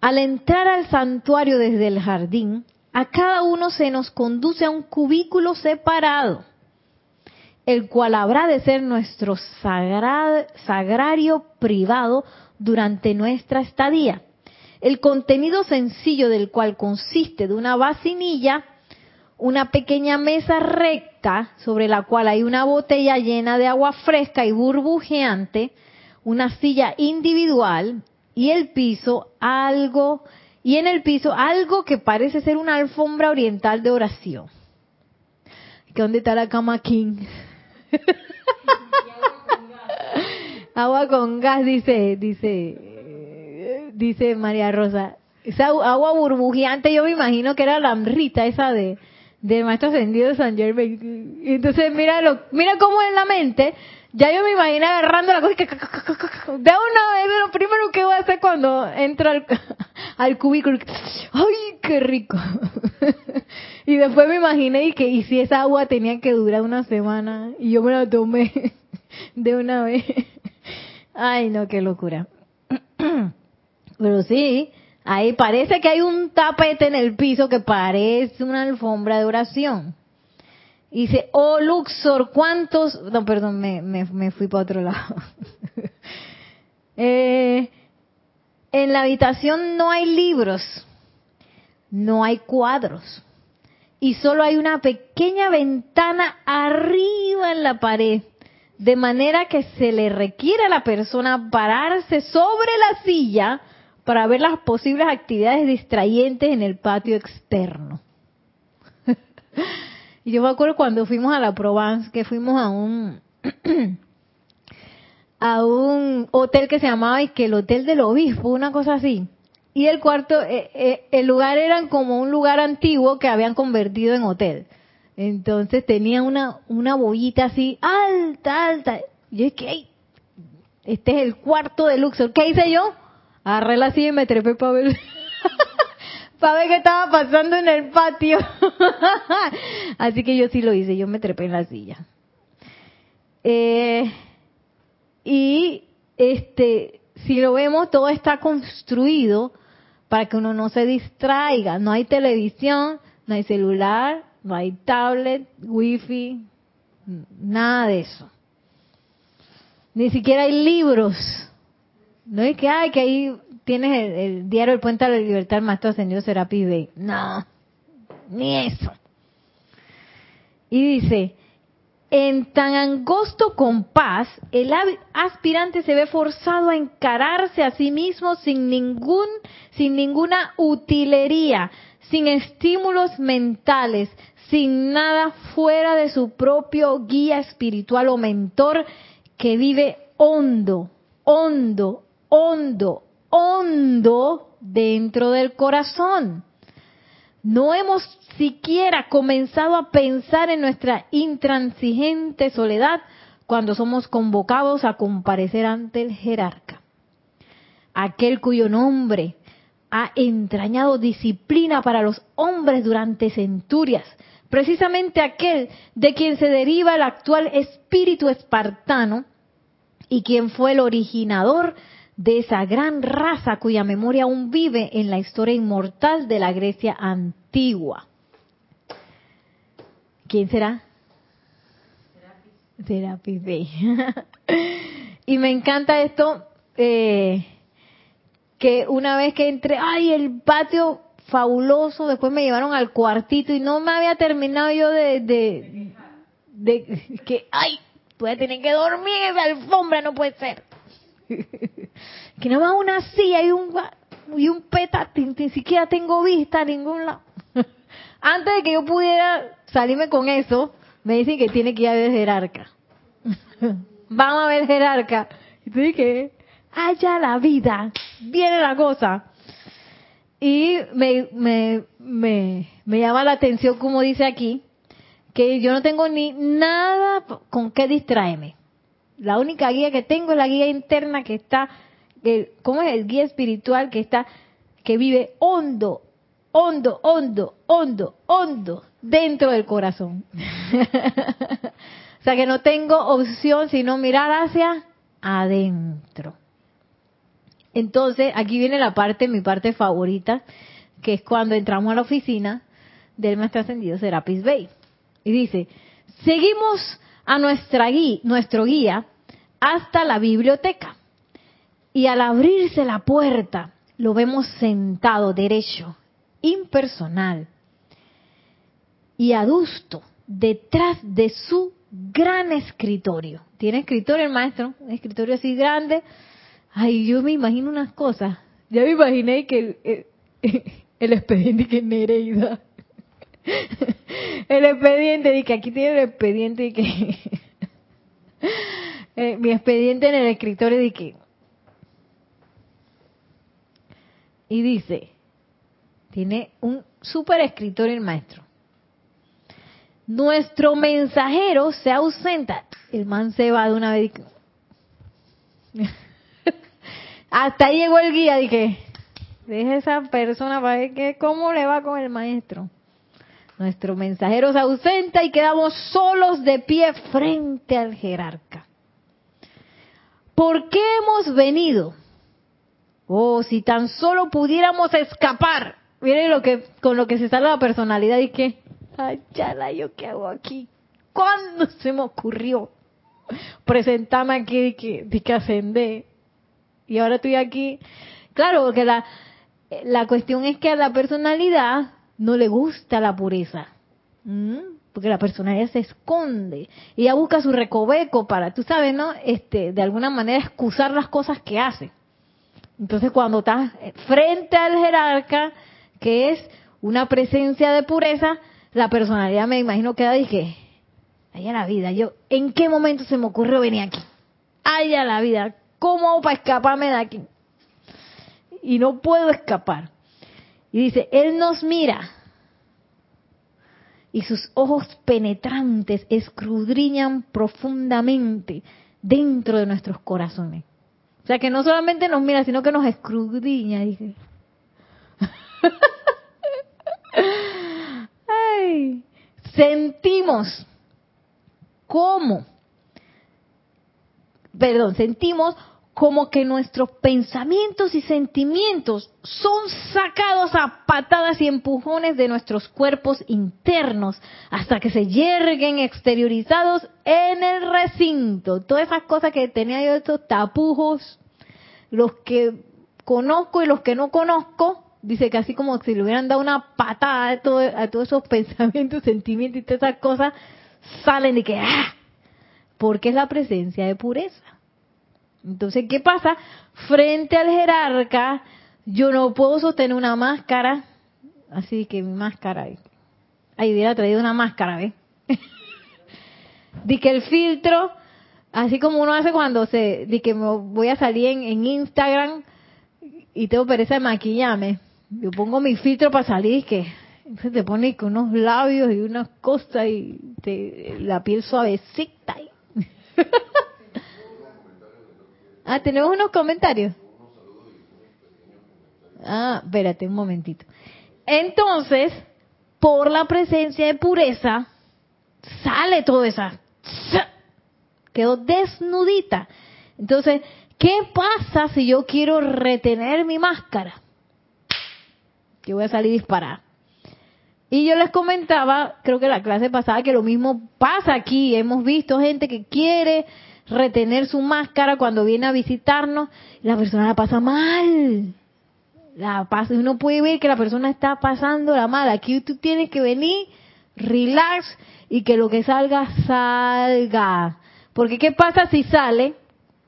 al entrar al santuario desde el jardín, a cada uno se nos conduce a un cubículo separado, el cual habrá de ser nuestro sagrario privado durante nuestra estadía. El contenido sencillo del cual consiste de una vacinilla, una pequeña mesa recta sobre la cual hay una botella llena de agua fresca y burbujeante, una silla individual y el piso algo y en el piso algo que parece ser una alfombra oriental de oración. ¿Dónde está la cama King? agua con gas, dice, dice, dice María Rosa. Esa agua burbujeante, yo me imagino que era la amrita esa de del maestro ascendido de San Germain. Entonces, mira, lo, mira cómo en la mente ya yo me imagino agarrando la cosa de una vez lo primero que voy a hacer cuando entro al, al cubículo. ¡Ay, qué rico! y después me imaginé que y si esa agua tenía que durar una semana y yo me la tomé de una vez. Ay, no, qué locura. Pero sí, ahí parece que hay un tapete en el piso que parece una alfombra de oración. Dice, oh Luxor, ¿cuántos? No, perdón, me, me, fui para otro lado. eh, en la habitación no hay libros, no hay cuadros y solo hay una pequeña ventana arriba en la pared, de manera que se le requiere a la persona pararse sobre la silla para ver las posibles actividades distrayentes en el patio externo. yo me acuerdo cuando fuimos a la Provence, que fuimos a un a un hotel que se llamaba y que el hotel del obispo, una cosa así. Y el cuarto, eh, eh, el lugar era como un lugar antiguo que habían convertido en hotel. Entonces tenía una, una bollita así alta, alta. Y es que, este es el cuarto de Luxor. ¿Qué hice yo? Agarré la silla y me trepé para ver, ver qué estaba pasando en el patio. así que yo sí lo hice, yo me trepé en la silla. Eh, y este, si lo vemos, todo está construido para que uno no se distraiga. No hay televisión, no hay celular, no hay tablet, wifi, nada de eso. Ni siquiera hay libros. No es que hay que ahí tienes el, diario El Puente a la Libertad, el Maestro Ascendido Serapi Bey. No, ni eso. Y dice, en tan angosto compás, el aspirante se ve forzado a encararse a sí mismo sin ningún, sin ninguna utilería, sin estímulos mentales, sin nada fuera de su propio guía espiritual o mentor que vive hondo, hondo, hondo, hondo dentro del corazón. No hemos siquiera comenzado a pensar en nuestra intransigente soledad cuando somos convocados a comparecer ante el jerarca. Aquel cuyo nombre ha entrañado disciplina para los hombres durante centurias, precisamente aquel de quien se deriva el actual espíritu espartano y quien fue el originador de esa gran raza cuya memoria aún vive en la historia inmortal de la Grecia antigua. ¿Quién será? Serapis Bey. y me encanta esto, eh, que una vez que entré, ay, el patio fabuloso, después me llevaron al cuartito y no me había terminado yo de, de, de que, ay, voy a tener que dormir en esa alfombra, no puede ser. que no va una silla y un, y un peta, ni siquiera tengo vista a ningún lado. Antes de que yo pudiera salirme con eso, me dicen que tiene que ir a ver jerarca. Vamos a ver jerarca. Y tú dije, allá la vida, viene la cosa. Y me, me, me, me llama la atención, como dice aquí, que yo no tengo ni nada con qué distraerme. La única guía que tengo es la guía interna que está, que, ¿cómo es el guía espiritual que está, que vive hondo, hondo, hondo, hondo, hondo dentro del corazón? o sea que no tengo opción sino mirar hacia adentro. Entonces, aquí viene la parte, mi parte favorita, que es cuando entramos a la oficina del maestro ascendido Serapis Bay. Y dice, seguimos a nuestra guía, nuestro guía hasta la biblioteca. Y al abrirse la puerta, lo vemos sentado derecho, impersonal y adusto detrás de su gran escritorio. Tiene escritorio el maestro, un escritorio así grande. Ay, yo me imagino unas cosas. Ya me imaginé que el, expediente que Nereida. El expediente, de que aquí tiene el expediente y que eh, mi expediente en el escritorio de que y dice tiene un super escritorio el maestro. Nuestro mensajero se ausenta. El man se va de una vez. Hasta ahí llegó el guía dije deje esa persona para ver que, cómo le va con el maestro nuestro mensajero se ausenta y quedamos solos de pie frente al jerarca. ¿Por qué hemos venido? Oh, si tan solo pudiéramos escapar. Miren lo que, con lo que se sale la personalidad y que, ay, ya yo qué hago aquí. ¿Cuándo se me ocurrió presentarme aquí de que, de que ascendé? Y ahora estoy aquí. Claro, porque la, la cuestión es que a la personalidad no le gusta la pureza. ¿Mm? porque la personalidad se esconde ella busca su recoveco para, tú sabes, ¿no? Este, de alguna manera excusar las cosas que hace. Entonces, cuando estás frente al jerarca, que es una presencia de pureza, la personalidad me imagino que da dije, ay la vida, yo, ¿en qué momento se me ocurrió venir aquí? Ay a la vida, ¿cómo hago para escaparme de aquí? Y no puedo escapar. Y dice, Él nos mira y sus ojos penetrantes escudriñan profundamente dentro de nuestros corazones. O sea que no solamente nos mira, sino que nos escudriña. Dije. Ay, sentimos cómo, perdón, sentimos como que nuestros pensamientos y sentimientos son sacados a patadas y empujones de nuestros cuerpos internos hasta que se yerguen exteriorizados en el recinto. Todas esas cosas que tenía yo, estos tapujos, los que conozco y los que no conozco, dice que así como si le hubieran dado una patada a, a todos esos pensamientos, sentimientos y todas esas cosas, salen de que, ¡ah! Porque es la presencia de pureza. Entonces, ¿qué pasa? Frente al jerarca, yo no puedo sostener una máscara, así que mi máscara, ahí hubiera traído una máscara, ¿ves? di que el filtro, así como uno hace cuando se, di que me voy a salir en, Instagram y tengo pereza de maquillarme, yo pongo mi filtro para salir que se te pone con unos labios y unas cosas y te, la piel suavecita. Ah, tenemos unos comentarios. Ah, espérate un momentito. Entonces, por la presencia de pureza, sale toda esa. Quedó desnudita. Entonces, ¿qué pasa si yo quiero retener mi máscara? Que voy a salir disparada. Y yo les comentaba, creo que la clase pasada, que lo mismo pasa aquí. Hemos visto gente que quiere retener su máscara cuando viene a visitarnos, la persona la pasa mal. La pasa, uno puede ver que la persona está pasando la mal. Aquí tú tienes que venir, relax y que lo que salga, salga. Porque ¿qué pasa si sale?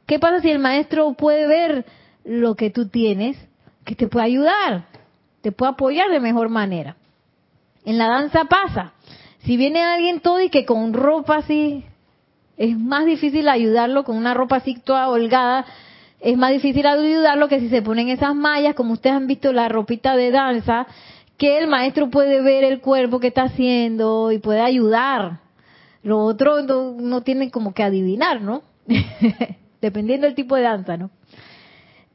¿Qué pasa si el maestro puede ver lo que tú tienes? Que te puede ayudar, te puede apoyar de mejor manera. En la danza pasa. Si viene alguien todo y que con ropa así es más difícil ayudarlo con una ropa así toda holgada es más difícil ayudarlo que si se ponen esas mallas, como ustedes han visto la ropita de danza, que el maestro puede ver el cuerpo que está haciendo y puede ayudar. Lo otro no, tienen como que adivinar, ¿no? Dependiendo del tipo de danza, ¿no?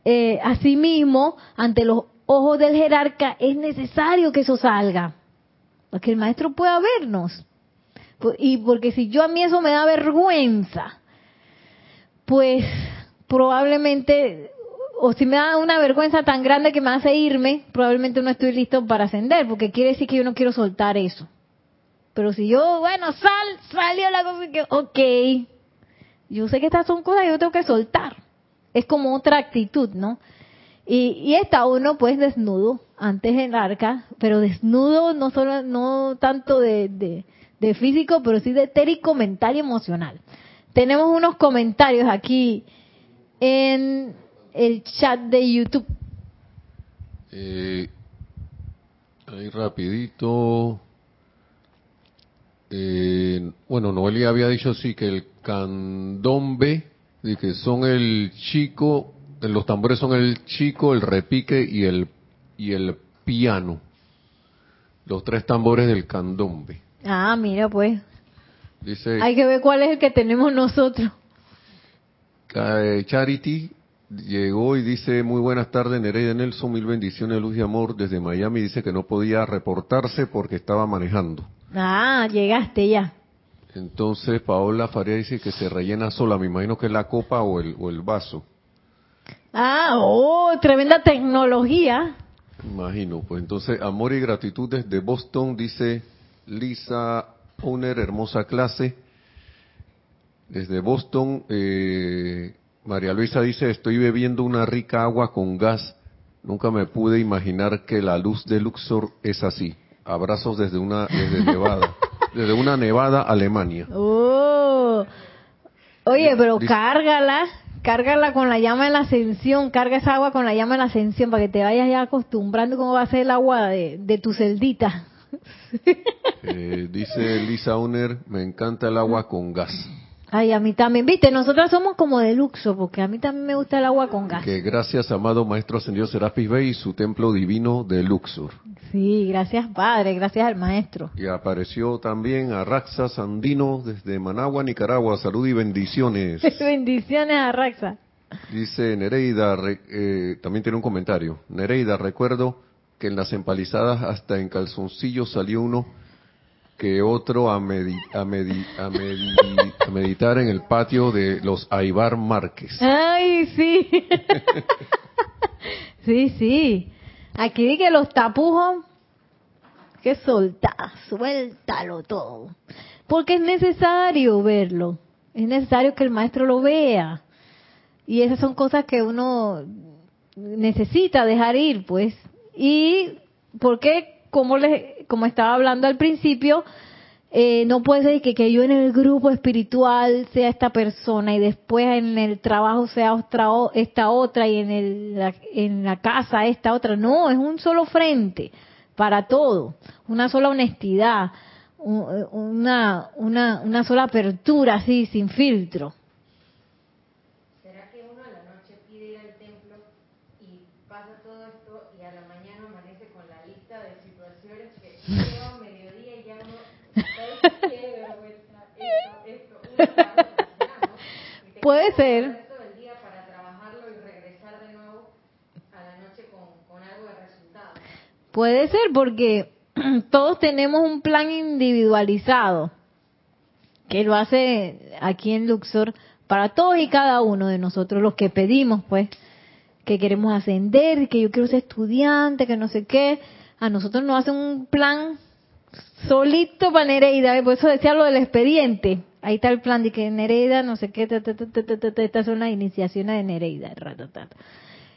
Eh, asimismo, ante los ojos del jerarca es necesario que eso salga, para que el maestro pueda vernos. Y porque si yo a mí eso me da vergüenza, pues probablemente, o si me da una vergüenza tan grande que me hace irme, probablemente no estoy listo para ascender, porque quiere decir que yo no quiero soltar eso. Pero si yo, bueno, sal, salió la cosa que, ok, yo sé que estas son cosas que yo tengo que soltar. Es como otra actitud, ¿no? Y, y está uno pues desnudo antes en arca, pero desnudo no solo, no tanto de, de físico, pero sí de etérico, mental y emocional. Tenemos unos comentarios aquí en el chat de YouTube. Eh, ahí rapidito. Eh, bueno, Noelia había dicho sí que el candombe, y que son el chico, los tambores son el chico, el repique y el y el piano. Los tres tambores del candombe. Ah, mira pues. Dice Hay que ver cuál es el que tenemos nosotros. eh, Charity llegó y dice muy buenas tardes Nereida Nelson, mil bendiciones, luz y amor desde Miami. Dice que no podía reportarse porque estaba manejando. Ah, llegaste ya. Entonces Paola Faria dice que se rellena sola, me imagino que es la copa o el, o el vaso. Ah, oh, tremenda tecnología. Imagino, pues entonces amor y gratitud desde Boston, dice Lisa Owner, hermosa clase. Desde Boston, eh, María Luisa dice, estoy bebiendo una rica agua con gas. Nunca me pude imaginar que la luz de Luxor es así. Abrazos desde una, desde Nevada, desde una Nevada, Alemania. Oh. Oye, pero Dice- cárgala, cárgala con la llama de la ascensión, carga esa agua con la llama de la ascensión para que te vayas ya acostumbrando cómo va a ser el agua de, de tu celdita. Eh, dice Lisa Owner, me encanta el agua con gas. Ay, a mí también, viste, nosotras somos como de luxo, porque a mí también me gusta el agua con gas. Que gracias, amado Maestro Ascendido Serapis Bey y su templo divino de Luxor. Sí, gracias Padre, gracias al Maestro. Y apareció también Araxa Sandino desde Managua, Nicaragua. Salud y bendiciones. Bendiciones a Raxa. Dice Nereida, re- eh, también tiene un comentario. Nereida, recuerdo que en las empalizadas hasta en calzoncillos salió uno que otro a, medi- a, medi- a medi- a meditar en el patio de los Aibar Márquez. Ay, sí. sí, sí. Aquí di que los tapujos, que soltar, suéltalo todo. Porque es necesario verlo. Es necesario que el maestro lo vea. Y esas son cosas que uno necesita dejar ir, pues. Y porque, como les, como estaba hablando al principio, eh, no puede ser que, que yo en el grupo espiritual sea esta persona y después en el trabajo sea otra, esta otra y en, el, la, en la casa esta otra. No, es un solo frente para todo, una sola honestidad, una, una, una sola apertura así, sin filtro. ¿Será que uno a la noche pide ir al templo y pasa todo esto y a la mañana amanece con la lista de situaciones que lleva a mediodía y ya uno está qué vergüenza, esto, esto, uno va a reflexionar, ¿no? Y te Puede queda ser. El resto del día para trabajarlo y regresar de nuevo a la noche con, con algo de resultado. Puede ser porque todos tenemos un plan individualizado que lo hace aquí en Luxor para todos y cada uno de nosotros, los que pedimos, pues, que queremos ascender, que yo quiero ser estudiante, que no sé qué. A nosotros nos hacen un plan solito para Nereida, por eso decía lo del expediente. Ahí está el plan de que Nereida, no sé qué, ta, ta, ta, ta, ta, ta, ta, estas son las iniciaciones de Nereida.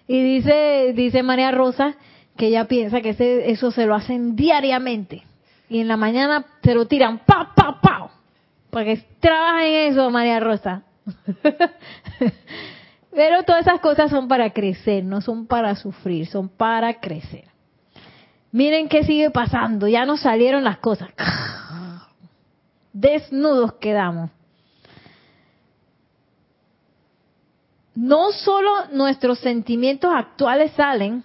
Y dice, dice María Rosa que ella piensa que eso se lo hacen diariamente. Y en la mañana se lo tiran, pa, pa, pa. Para que trabajen eso, María Rosa. Pero todas esas cosas son para crecer, no son para sufrir, son para crecer. Miren qué sigue pasando, ya nos salieron las cosas. Desnudos quedamos. no solo nuestros sentimientos actuales salen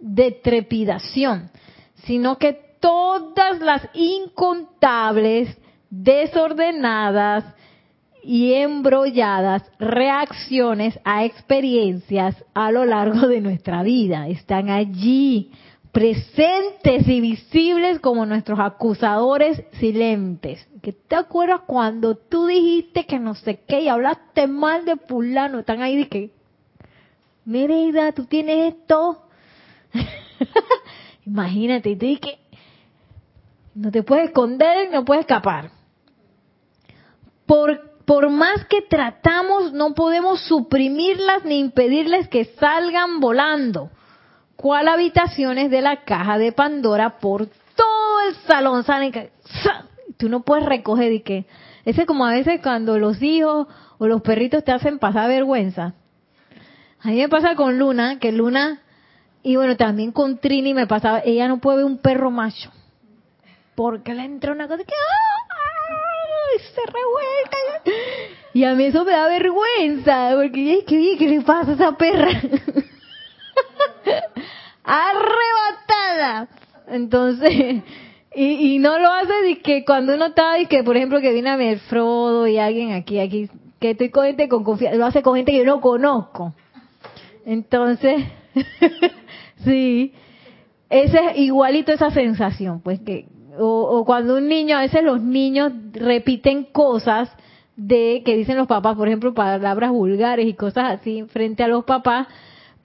de trepidación, sino que todas las incontables, desordenadas y embrolladas reacciones a experiencias a lo largo de nuestra vida están allí, presentes y visibles como nuestros acusadores silentes. ¿Qué te acuerdas cuando tú dijiste que no sé qué y hablaste mal de fulano? Están ahí de que, Nereida, tú tienes esto. Imagínate, y te que no te puedes esconder, no puedes escapar. Por, por más que tratamos, no podemos suprimirlas ni impedirles que salgan volando. ¿Cuál habitaciones de la caja de Pandora por todo el salón salen que tú no puedes recoger y que ese es como a veces cuando los hijos o los perritos te hacen pasar vergüenza. A mí me pasa con Luna, que Luna y bueno, también con Trini me pasaba, ella no puede ver un perro macho. Porque le entra una cosa que ¡ay! se revuelca. Y a mí eso me da vergüenza, porque ¿qué, qué le pasa a esa perra? Arrebatada. Entonces, y, y no lo hace de que cuando uno está, y que por ejemplo que viene a ver Frodo y alguien aquí, aquí, que estoy con gente con confianza, lo hace con gente que yo no conozco. Entonces, Sí, ese es igualito esa sensación, pues que, o, cuando un niño, a veces los niños repiten cosas de que dicen los papás, por ejemplo, palabras vulgares y cosas así frente a los papás,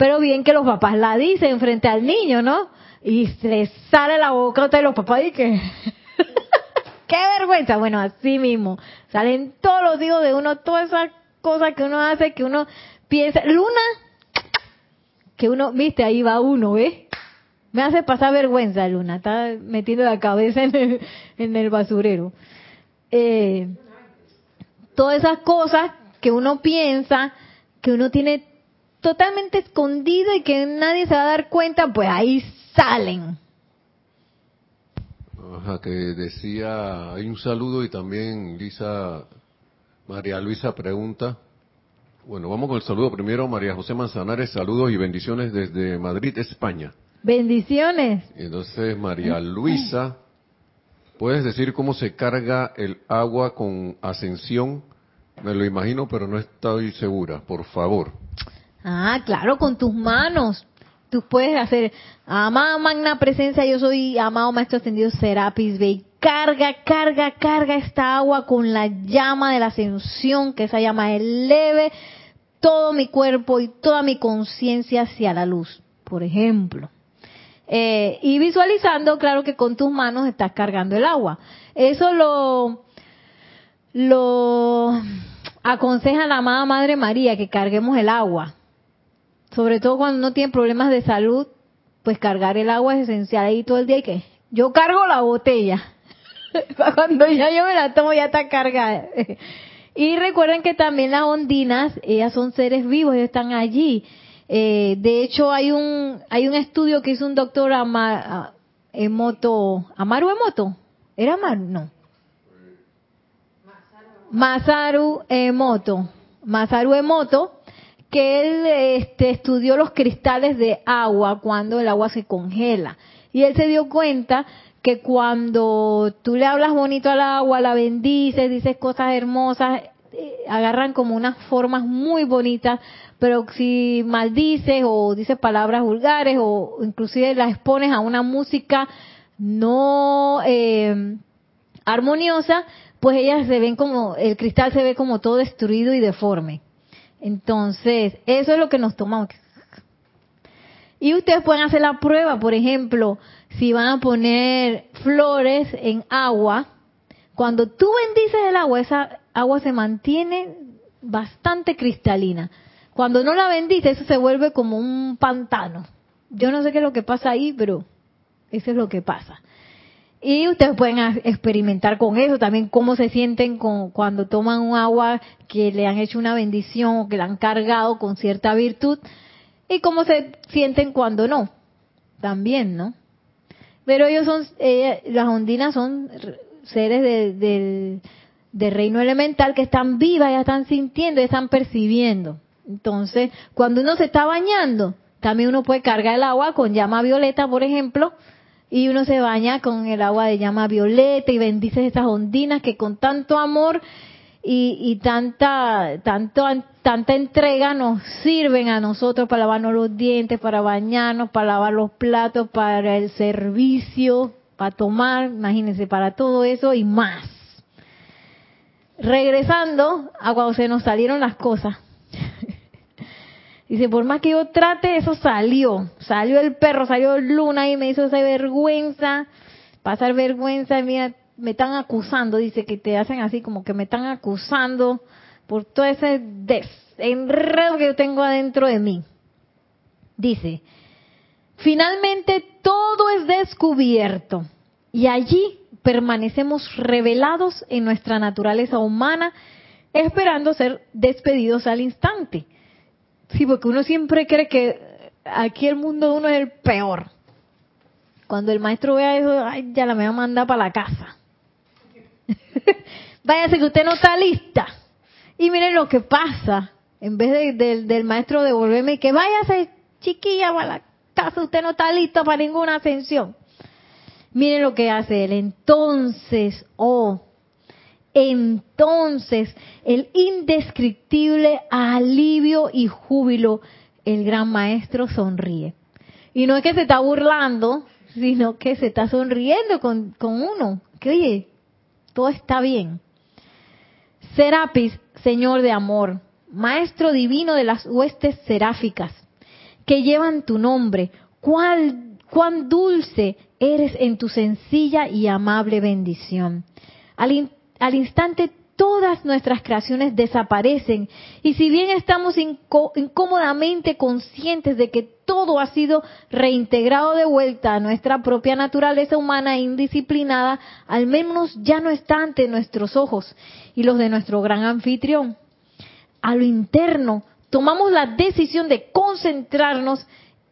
pero bien que los papás la dicen frente al niño, ¿no? Y se les sale la boca de los papás y que... ¡Qué vergüenza! Bueno, así mismo. Salen todos los hijos de uno, todas esas cosas que uno hace, que uno piensa. Luna, que uno, viste, ahí va uno, ¿ves? Me hace pasar vergüenza, Luna, está metiendo la cabeza en el, basurero. Eh, todas esas cosas que uno piensa, que uno tiene totalmente escondido y que nadie se va a dar cuenta, pues ahí salen. Ajá, que decía, hay un saludo y también Lisa, María Luisa pregunta, bueno, vamos con el saludo primero. María José Manzanares, saludos y bendiciones desde Madrid, España. Bendiciones. Entonces, María Luisa, ¿puedes decir cómo se carga el agua con ascensión? Me lo imagino, pero no estoy segura, por favor. Ah, claro, con tus manos. Tú puedes hacer, amada magna presencia, yo soy amado maestro ascendido Serapis Bey. Carga, carga, carga esta agua con la llama de la ascensión, que esa llama eleve todo mi cuerpo y toda mi conciencia hacia la luz, por ejemplo. Eh, y visualizando, claro que con tus manos estás cargando el agua. Eso lo, lo aconseja la amada Madre María, que carguemos el agua. Sobre todo cuando uno tiene problemas de salud, pues cargar el agua es esencial. Ahí todo el día hay que, yo cargo la botella. cuando ya yo me la tomo ya está cargada. Y recuerden que también las ondinas, ellas son seres vivos, ellos están allí. Eh, de hecho, hay un hay un estudio que hizo un doctor Amar, Emoto, Amaru Emoto, ¿era Amaru? No. Masaru Emoto, Masaru Emoto, que él este, estudió los cristales de agua cuando el agua se congela. Y él se dio cuenta que cuando tú le hablas bonito al agua, la bendices, dices cosas hermosas, eh, agarran como unas formas muy bonitas, pero si maldices o dices palabras vulgares o inclusive las expones a una música no eh, armoniosa, pues ellas se ven como, el cristal se ve como todo destruido y deforme. Entonces, eso es lo que nos tomamos. Y ustedes pueden hacer la prueba, por ejemplo, si van a poner flores en agua, cuando tú bendices el agua, esa agua se mantiene bastante cristalina. Cuando no la bendices, eso se vuelve como un pantano. Yo no sé qué es lo que pasa ahí, pero eso es lo que pasa. Y ustedes pueden experimentar con eso también, cómo se sienten con, cuando toman un agua que le han hecho una bendición o que la han cargado con cierta virtud y cómo se sienten cuando no. También, ¿no? Pero ellos son, las ondinas son seres del reino elemental que están vivas, ya están sintiendo, ya están percibiendo. Entonces, cuando uno se está bañando, también uno puede cargar el agua con llama violeta, por ejemplo, y uno se baña con el agua de llama violeta y bendice esas ondinas que con tanto amor y, y tanta, tanto, tanta entrega nos sirven a nosotros para lavarnos los dientes, para bañarnos, para lavar los platos, para el servicio, para tomar, imagínense, para todo eso y más. Regresando a cuando se nos salieron las cosas. Dice, por más que yo trate, eso salió. Salió el perro, salió Luna y me hizo esa vergüenza, pasar vergüenza, me están acusando, dice que te hacen así como que me están acusando por todo ese desenredo que yo tengo adentro de mí. Dice, finalmente todo es descubierto y allí permanecemos revelados en nuestra naturaleza humana, esperando ser despedidos al instante. Sí, porque uno siempre cree que aquí el mundo de uno es el peor. Cuando el maestro vea eso, ay, ya la me va a mandar para la casa. Váyase que usted no está lista. Y miren lo que pasa. En vez de, del maestro devolverme que váyase chiquilla para la casa, usted no está listo para ninguna ascensión. Miren lo que hace él. Entonces, oh, entonces el indescriptible alivio y júbilo, el gran maestro sonríe. Y no es que se está burlando, sino que se está sonriendo con, con uno. Que todo está bien. Serapis, Señor de amor, Maestro divino de las huestes seráficas, que llevan tu nombre, cuál, cuán dulce eres en tu sencilla y amable bendición. Al, al instante todas nuestras creaciones desaparecen y si bien estamos incómodamente conscientes de que todo ha sido reintegrado de vuelta a nuestra propia naturaleza humana indisciplinada, al menos ya no está ante nuestros ojos y los de nuestro gran anfitrión. A lo interno, tomamos la decisión de concentrarnos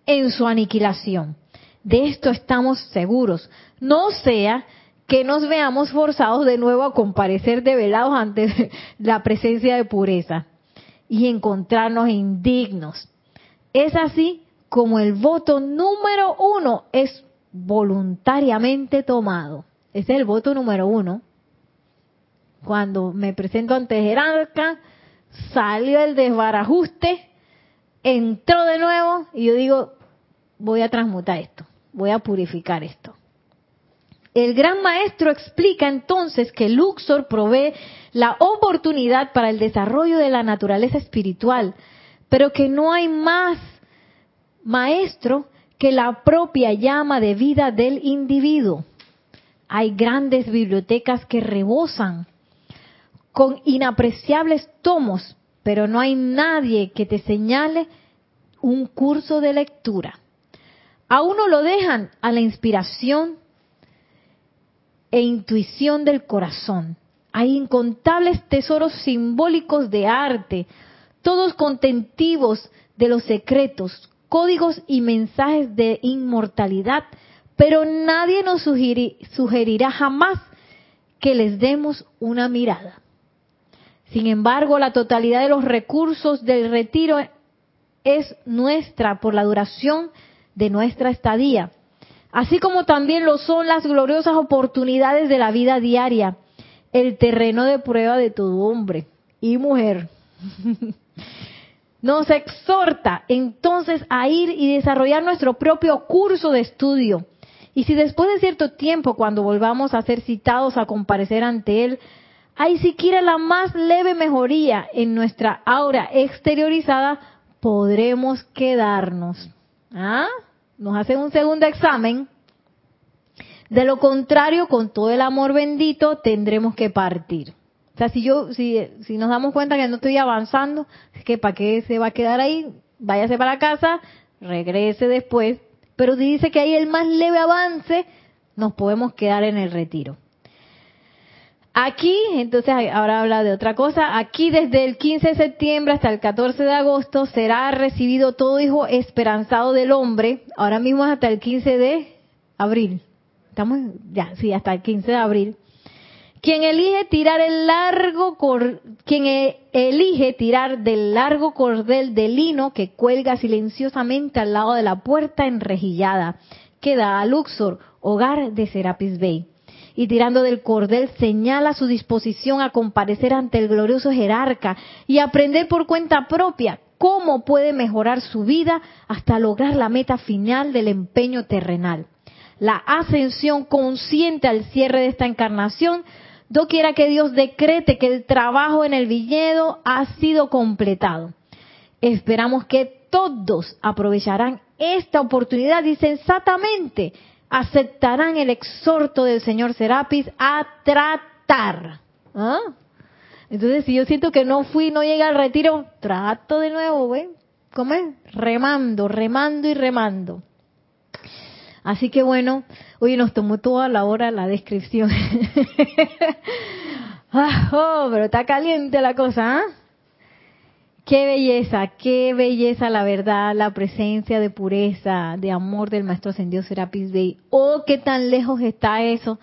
en su aniquilación. De esto estamos seguros. No sea que nos veamos forzados de nuevo a comparecer develados ante la presencia de pureza y encontrarnos indignos. Es así como el voto número uno es voluntariamente tomado. Ese es el voto número uno. Cuando me presento ante jerarca, salió el desbarajuste, entró de nuevo y yo digo, voy a transmutar esto, voy a purificar esto. El gran maestro explica entonces que Luxor provee la oportunidad para el desarrollo de la naturaleza espiritual, pero que no hay más maestro que la propia llama de vida del individuo. Hay grandes bibliotecas que rebosan con inapreciables tomos, pero no hay nadie que te señale un curso de lectura. A uno lo dejan a la inspiración e intuición del corazón. Hay incontables tesoros simbólicos de arte, todos contentivos de los secretos, códigos y mensajes de inmortalidad, pero nadie nos sugerirá jamás que les demos una mirada. Sin embargo, la totalidad de los recursos del retiro es nuestra por la duración de nuestra estadía así como también lo son las gloriosas oportunidades de la vida diaria, el terreno de prueba de todo hombre y mujer. Nos exhorta entonces a ir y desarrollar nuestro propio curso de estudio. Y si después de cierto tiempo, cuando volvamos a ser citados a comparecer ante Él, hay siquiera la más leve mejoría en nuestra aura exteriorizada, podremos quedarnos. ¿Ah? Nos hacen un segundo examen. De lo contrario, con todo el amor bendito, tendremos que partir. O sea, si yo, si, si nos damos cuenta que no estoy avanzando, es que para qué se va a quedar ahí, váyase para casa, regrese después. Pero dice que hay el más leve avance, nos podemos quedar en el retiro. Aquí, entonces ahora habla de otra cosa, aquí desde el 15 de septiembre hasta el 14 de agosto será recibido todo hijo esperanzado del hombre, ahora mismo hasta el 15 de abril, estamos ya, sí, hasta el 15 de abril, Quien elige tirar el largo quien e- elige tirar del largo cordel de lino que cuelga silenciosamente al lado de la puerta enrejillada que da a Luxor, hogar de Serapis Bey. Y tirando del cordel señala su disposición a comparecer ante el glorioso jerarca y aprender por cuenta propia cómo puede mejorar su vida hasta lograr la meta final del empeño terrenal. La ascensión consciente al cierre de esta encarnación doquiera que Dios decrete que el trabajo en el viñedo ha sido completado. Esperamos que todos aprovecharán esta oportunidad y sensatamente aceptarán el exhorto del señor Serapis a tratar. ¿Ah? Entonces, si yo siento que no fui, no llegué al retiro, trato de nuevo, güey. ¿Cómo es? Remando, remando y remando. Así que bueno, oye, nos tomó toda la hora la descripción. ah, oh, pero está caliente la cosa, ¿ah? Qué belleza, qué belleza la verdad, la presencia de pureza, de amor del Maestro Ascendido Serapis Bey. Oh, qué tan lejos está eso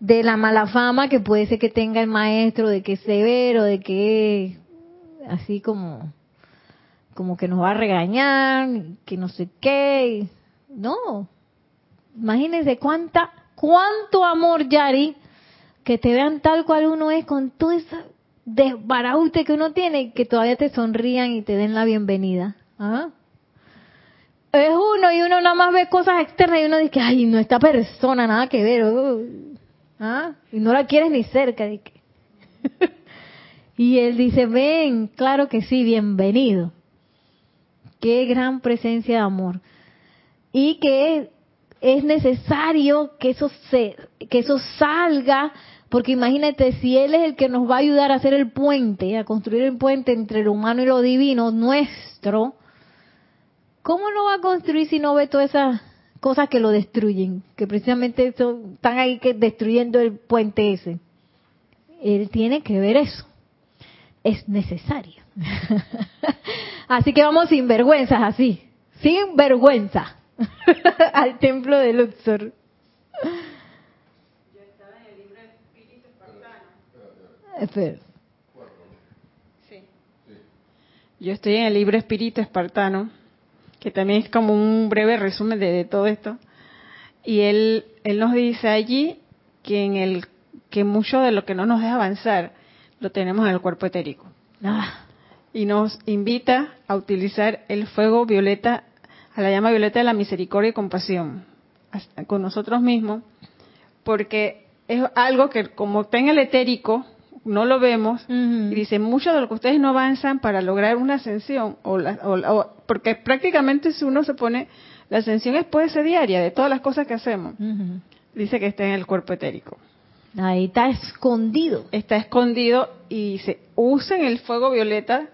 de la mala fama que puede ser que tenga el maestro, de que es severo, de que así como, como que nos va a regañar, que no sé qué. No, imagínense cuánta, cuánto amor, Yari, que te vean tal cual uno es con todo ese desbaraute que uno tiene que todavía te sonrían y te den la bienvenida. ¿Ah? Es uno y uno nada más ve cosas externas y uno dice, ay, no, esta persona nada que ver. uh, ¿Ah? Y no la quieres ni cerca. y él dice, ven, claro que sí, bienvenido. Qué gran presencia de amor. Y que es necesario que eso se, que eso salga, porque imagínate si él es el que nos va a ayudar a hacer el puente, a construir el puente entre lo humano y lo divino nuestro, ¿cómo lo va a construir si no ve todas esas cosas que lo destruyen? Que precisamente están ahí que destruyendo el puente ese. Él tiene que ver eso. Es necesario. así que vamos sin vergüenzas, así. Sin vergüenza. Al templo de Luxor. Yo estaba en el libro Espíritu Espartano. Espera. Sí. Yo estoy en el libro Espíritu Espartano, que también es como un breve resumen de, de todo esto. Y él, él nos dice allí que en el que mucho de lo que no nos deja avanzar lo tenemos en el cuerpo etérico. Ah, Y nos invita a utilizar el fuego violeta, a la llama violeta de la misericordia y compasión con nosotros mismos, porque es algo que como está en el etérico, no lo vemos, y dice, mucho de lo que ustedes no avanzan para lograr una ascensión, o, la- o o- porque prácticamente si uno se pone, la ascensión es puede ser diaria de todas las cosas que hacemos, dice que está en el cuerpo etérico. Ahí está escondido. Está escondido y se usen el fuego violeta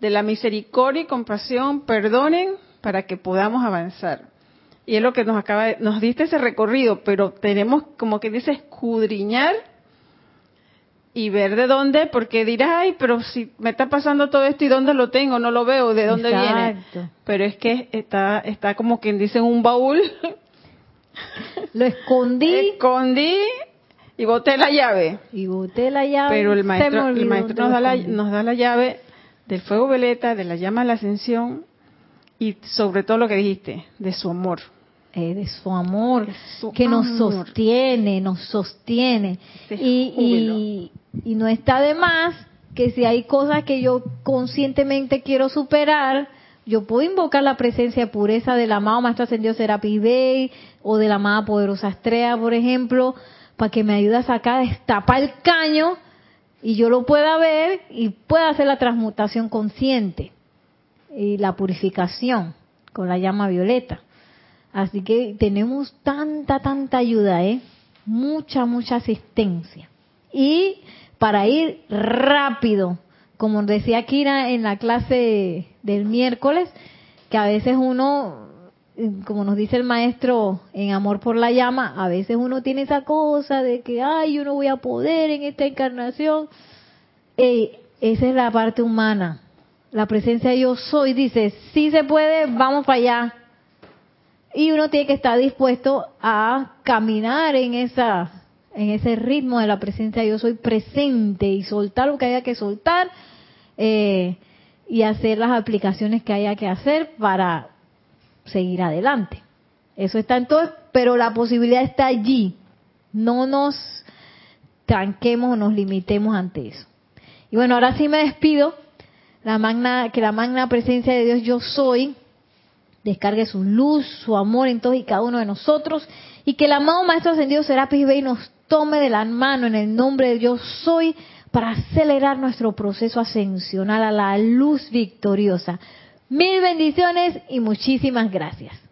de la misericordia y compasión, perdonen para que podamos avanzar. Y es lo que nos acaba de, nos diste ese recorrido, pero tenemos como que dice escudriñar y ver de dónde, porque dirás, ay, pero si me está pasando todo esto y dónde lo tengo, no lo veo, de dónde viene. Pero es que está, está como quien dice en un baúl, Lo escondí escondí y boté la llave. y boté la llave. Pero el maestro, el maestro nos, da la, nos da la llave del fuego veleta, de la llama de la ascensión y sobre todo lo que dijiste, de su amor. Eh, de su amor, su que nos sostiene, nos sostiene. Ese Y. y, no está de más que si hay cosas que yo conscientemente quiero superar, yo puedo invocar la presencia de pureza del amado Maestro Ascendido Serapis Bey o de la amada Poderosa Estrella, por ejemplo, para que me ayude a sacar, destapar el caño y yo lo pueda ver y pueda hacer la transmutación consciente y la purificación con la llama violeta. Así que tenemos tanta, tanta ayuda, ¿eh? Mucha, mucha asistencia. Y para ir rápido, como decía Kira en la clase del miércoles, que a veces uno, como nos dice el maestro en Amor por la Llama, a veces uno tiene esa cosa de que, ay, yo no voy a poder en esta encarnación. Esa es la parte humana. La presencia de yo soy dice, sí se puede, vamos para allá. Y uno tiene que estar dispuesto a caminar en esa en ese ritmo de la presencia yo soy presente y soltar lo que haya que soltar eh, y hacer las aplicaciones que haya que hacer para seguir adelante. Eso está en todo, pero la posibilidad está allí. No nos tranquemos o nos limitemos ante eso. Y bueno, ahora sí me despido. La magna, que la magna presencia de Dios yo soy descargue su luz, su amor en todos y cada uno de nosotros y que el amado Maestro Ascendido Serapis Bey nos tome de la mano en el nombre de Yo Soy para acelerar nuestro proceso ascensional a la luz victoriosa. Mil bendiciones y muchísimas gracias.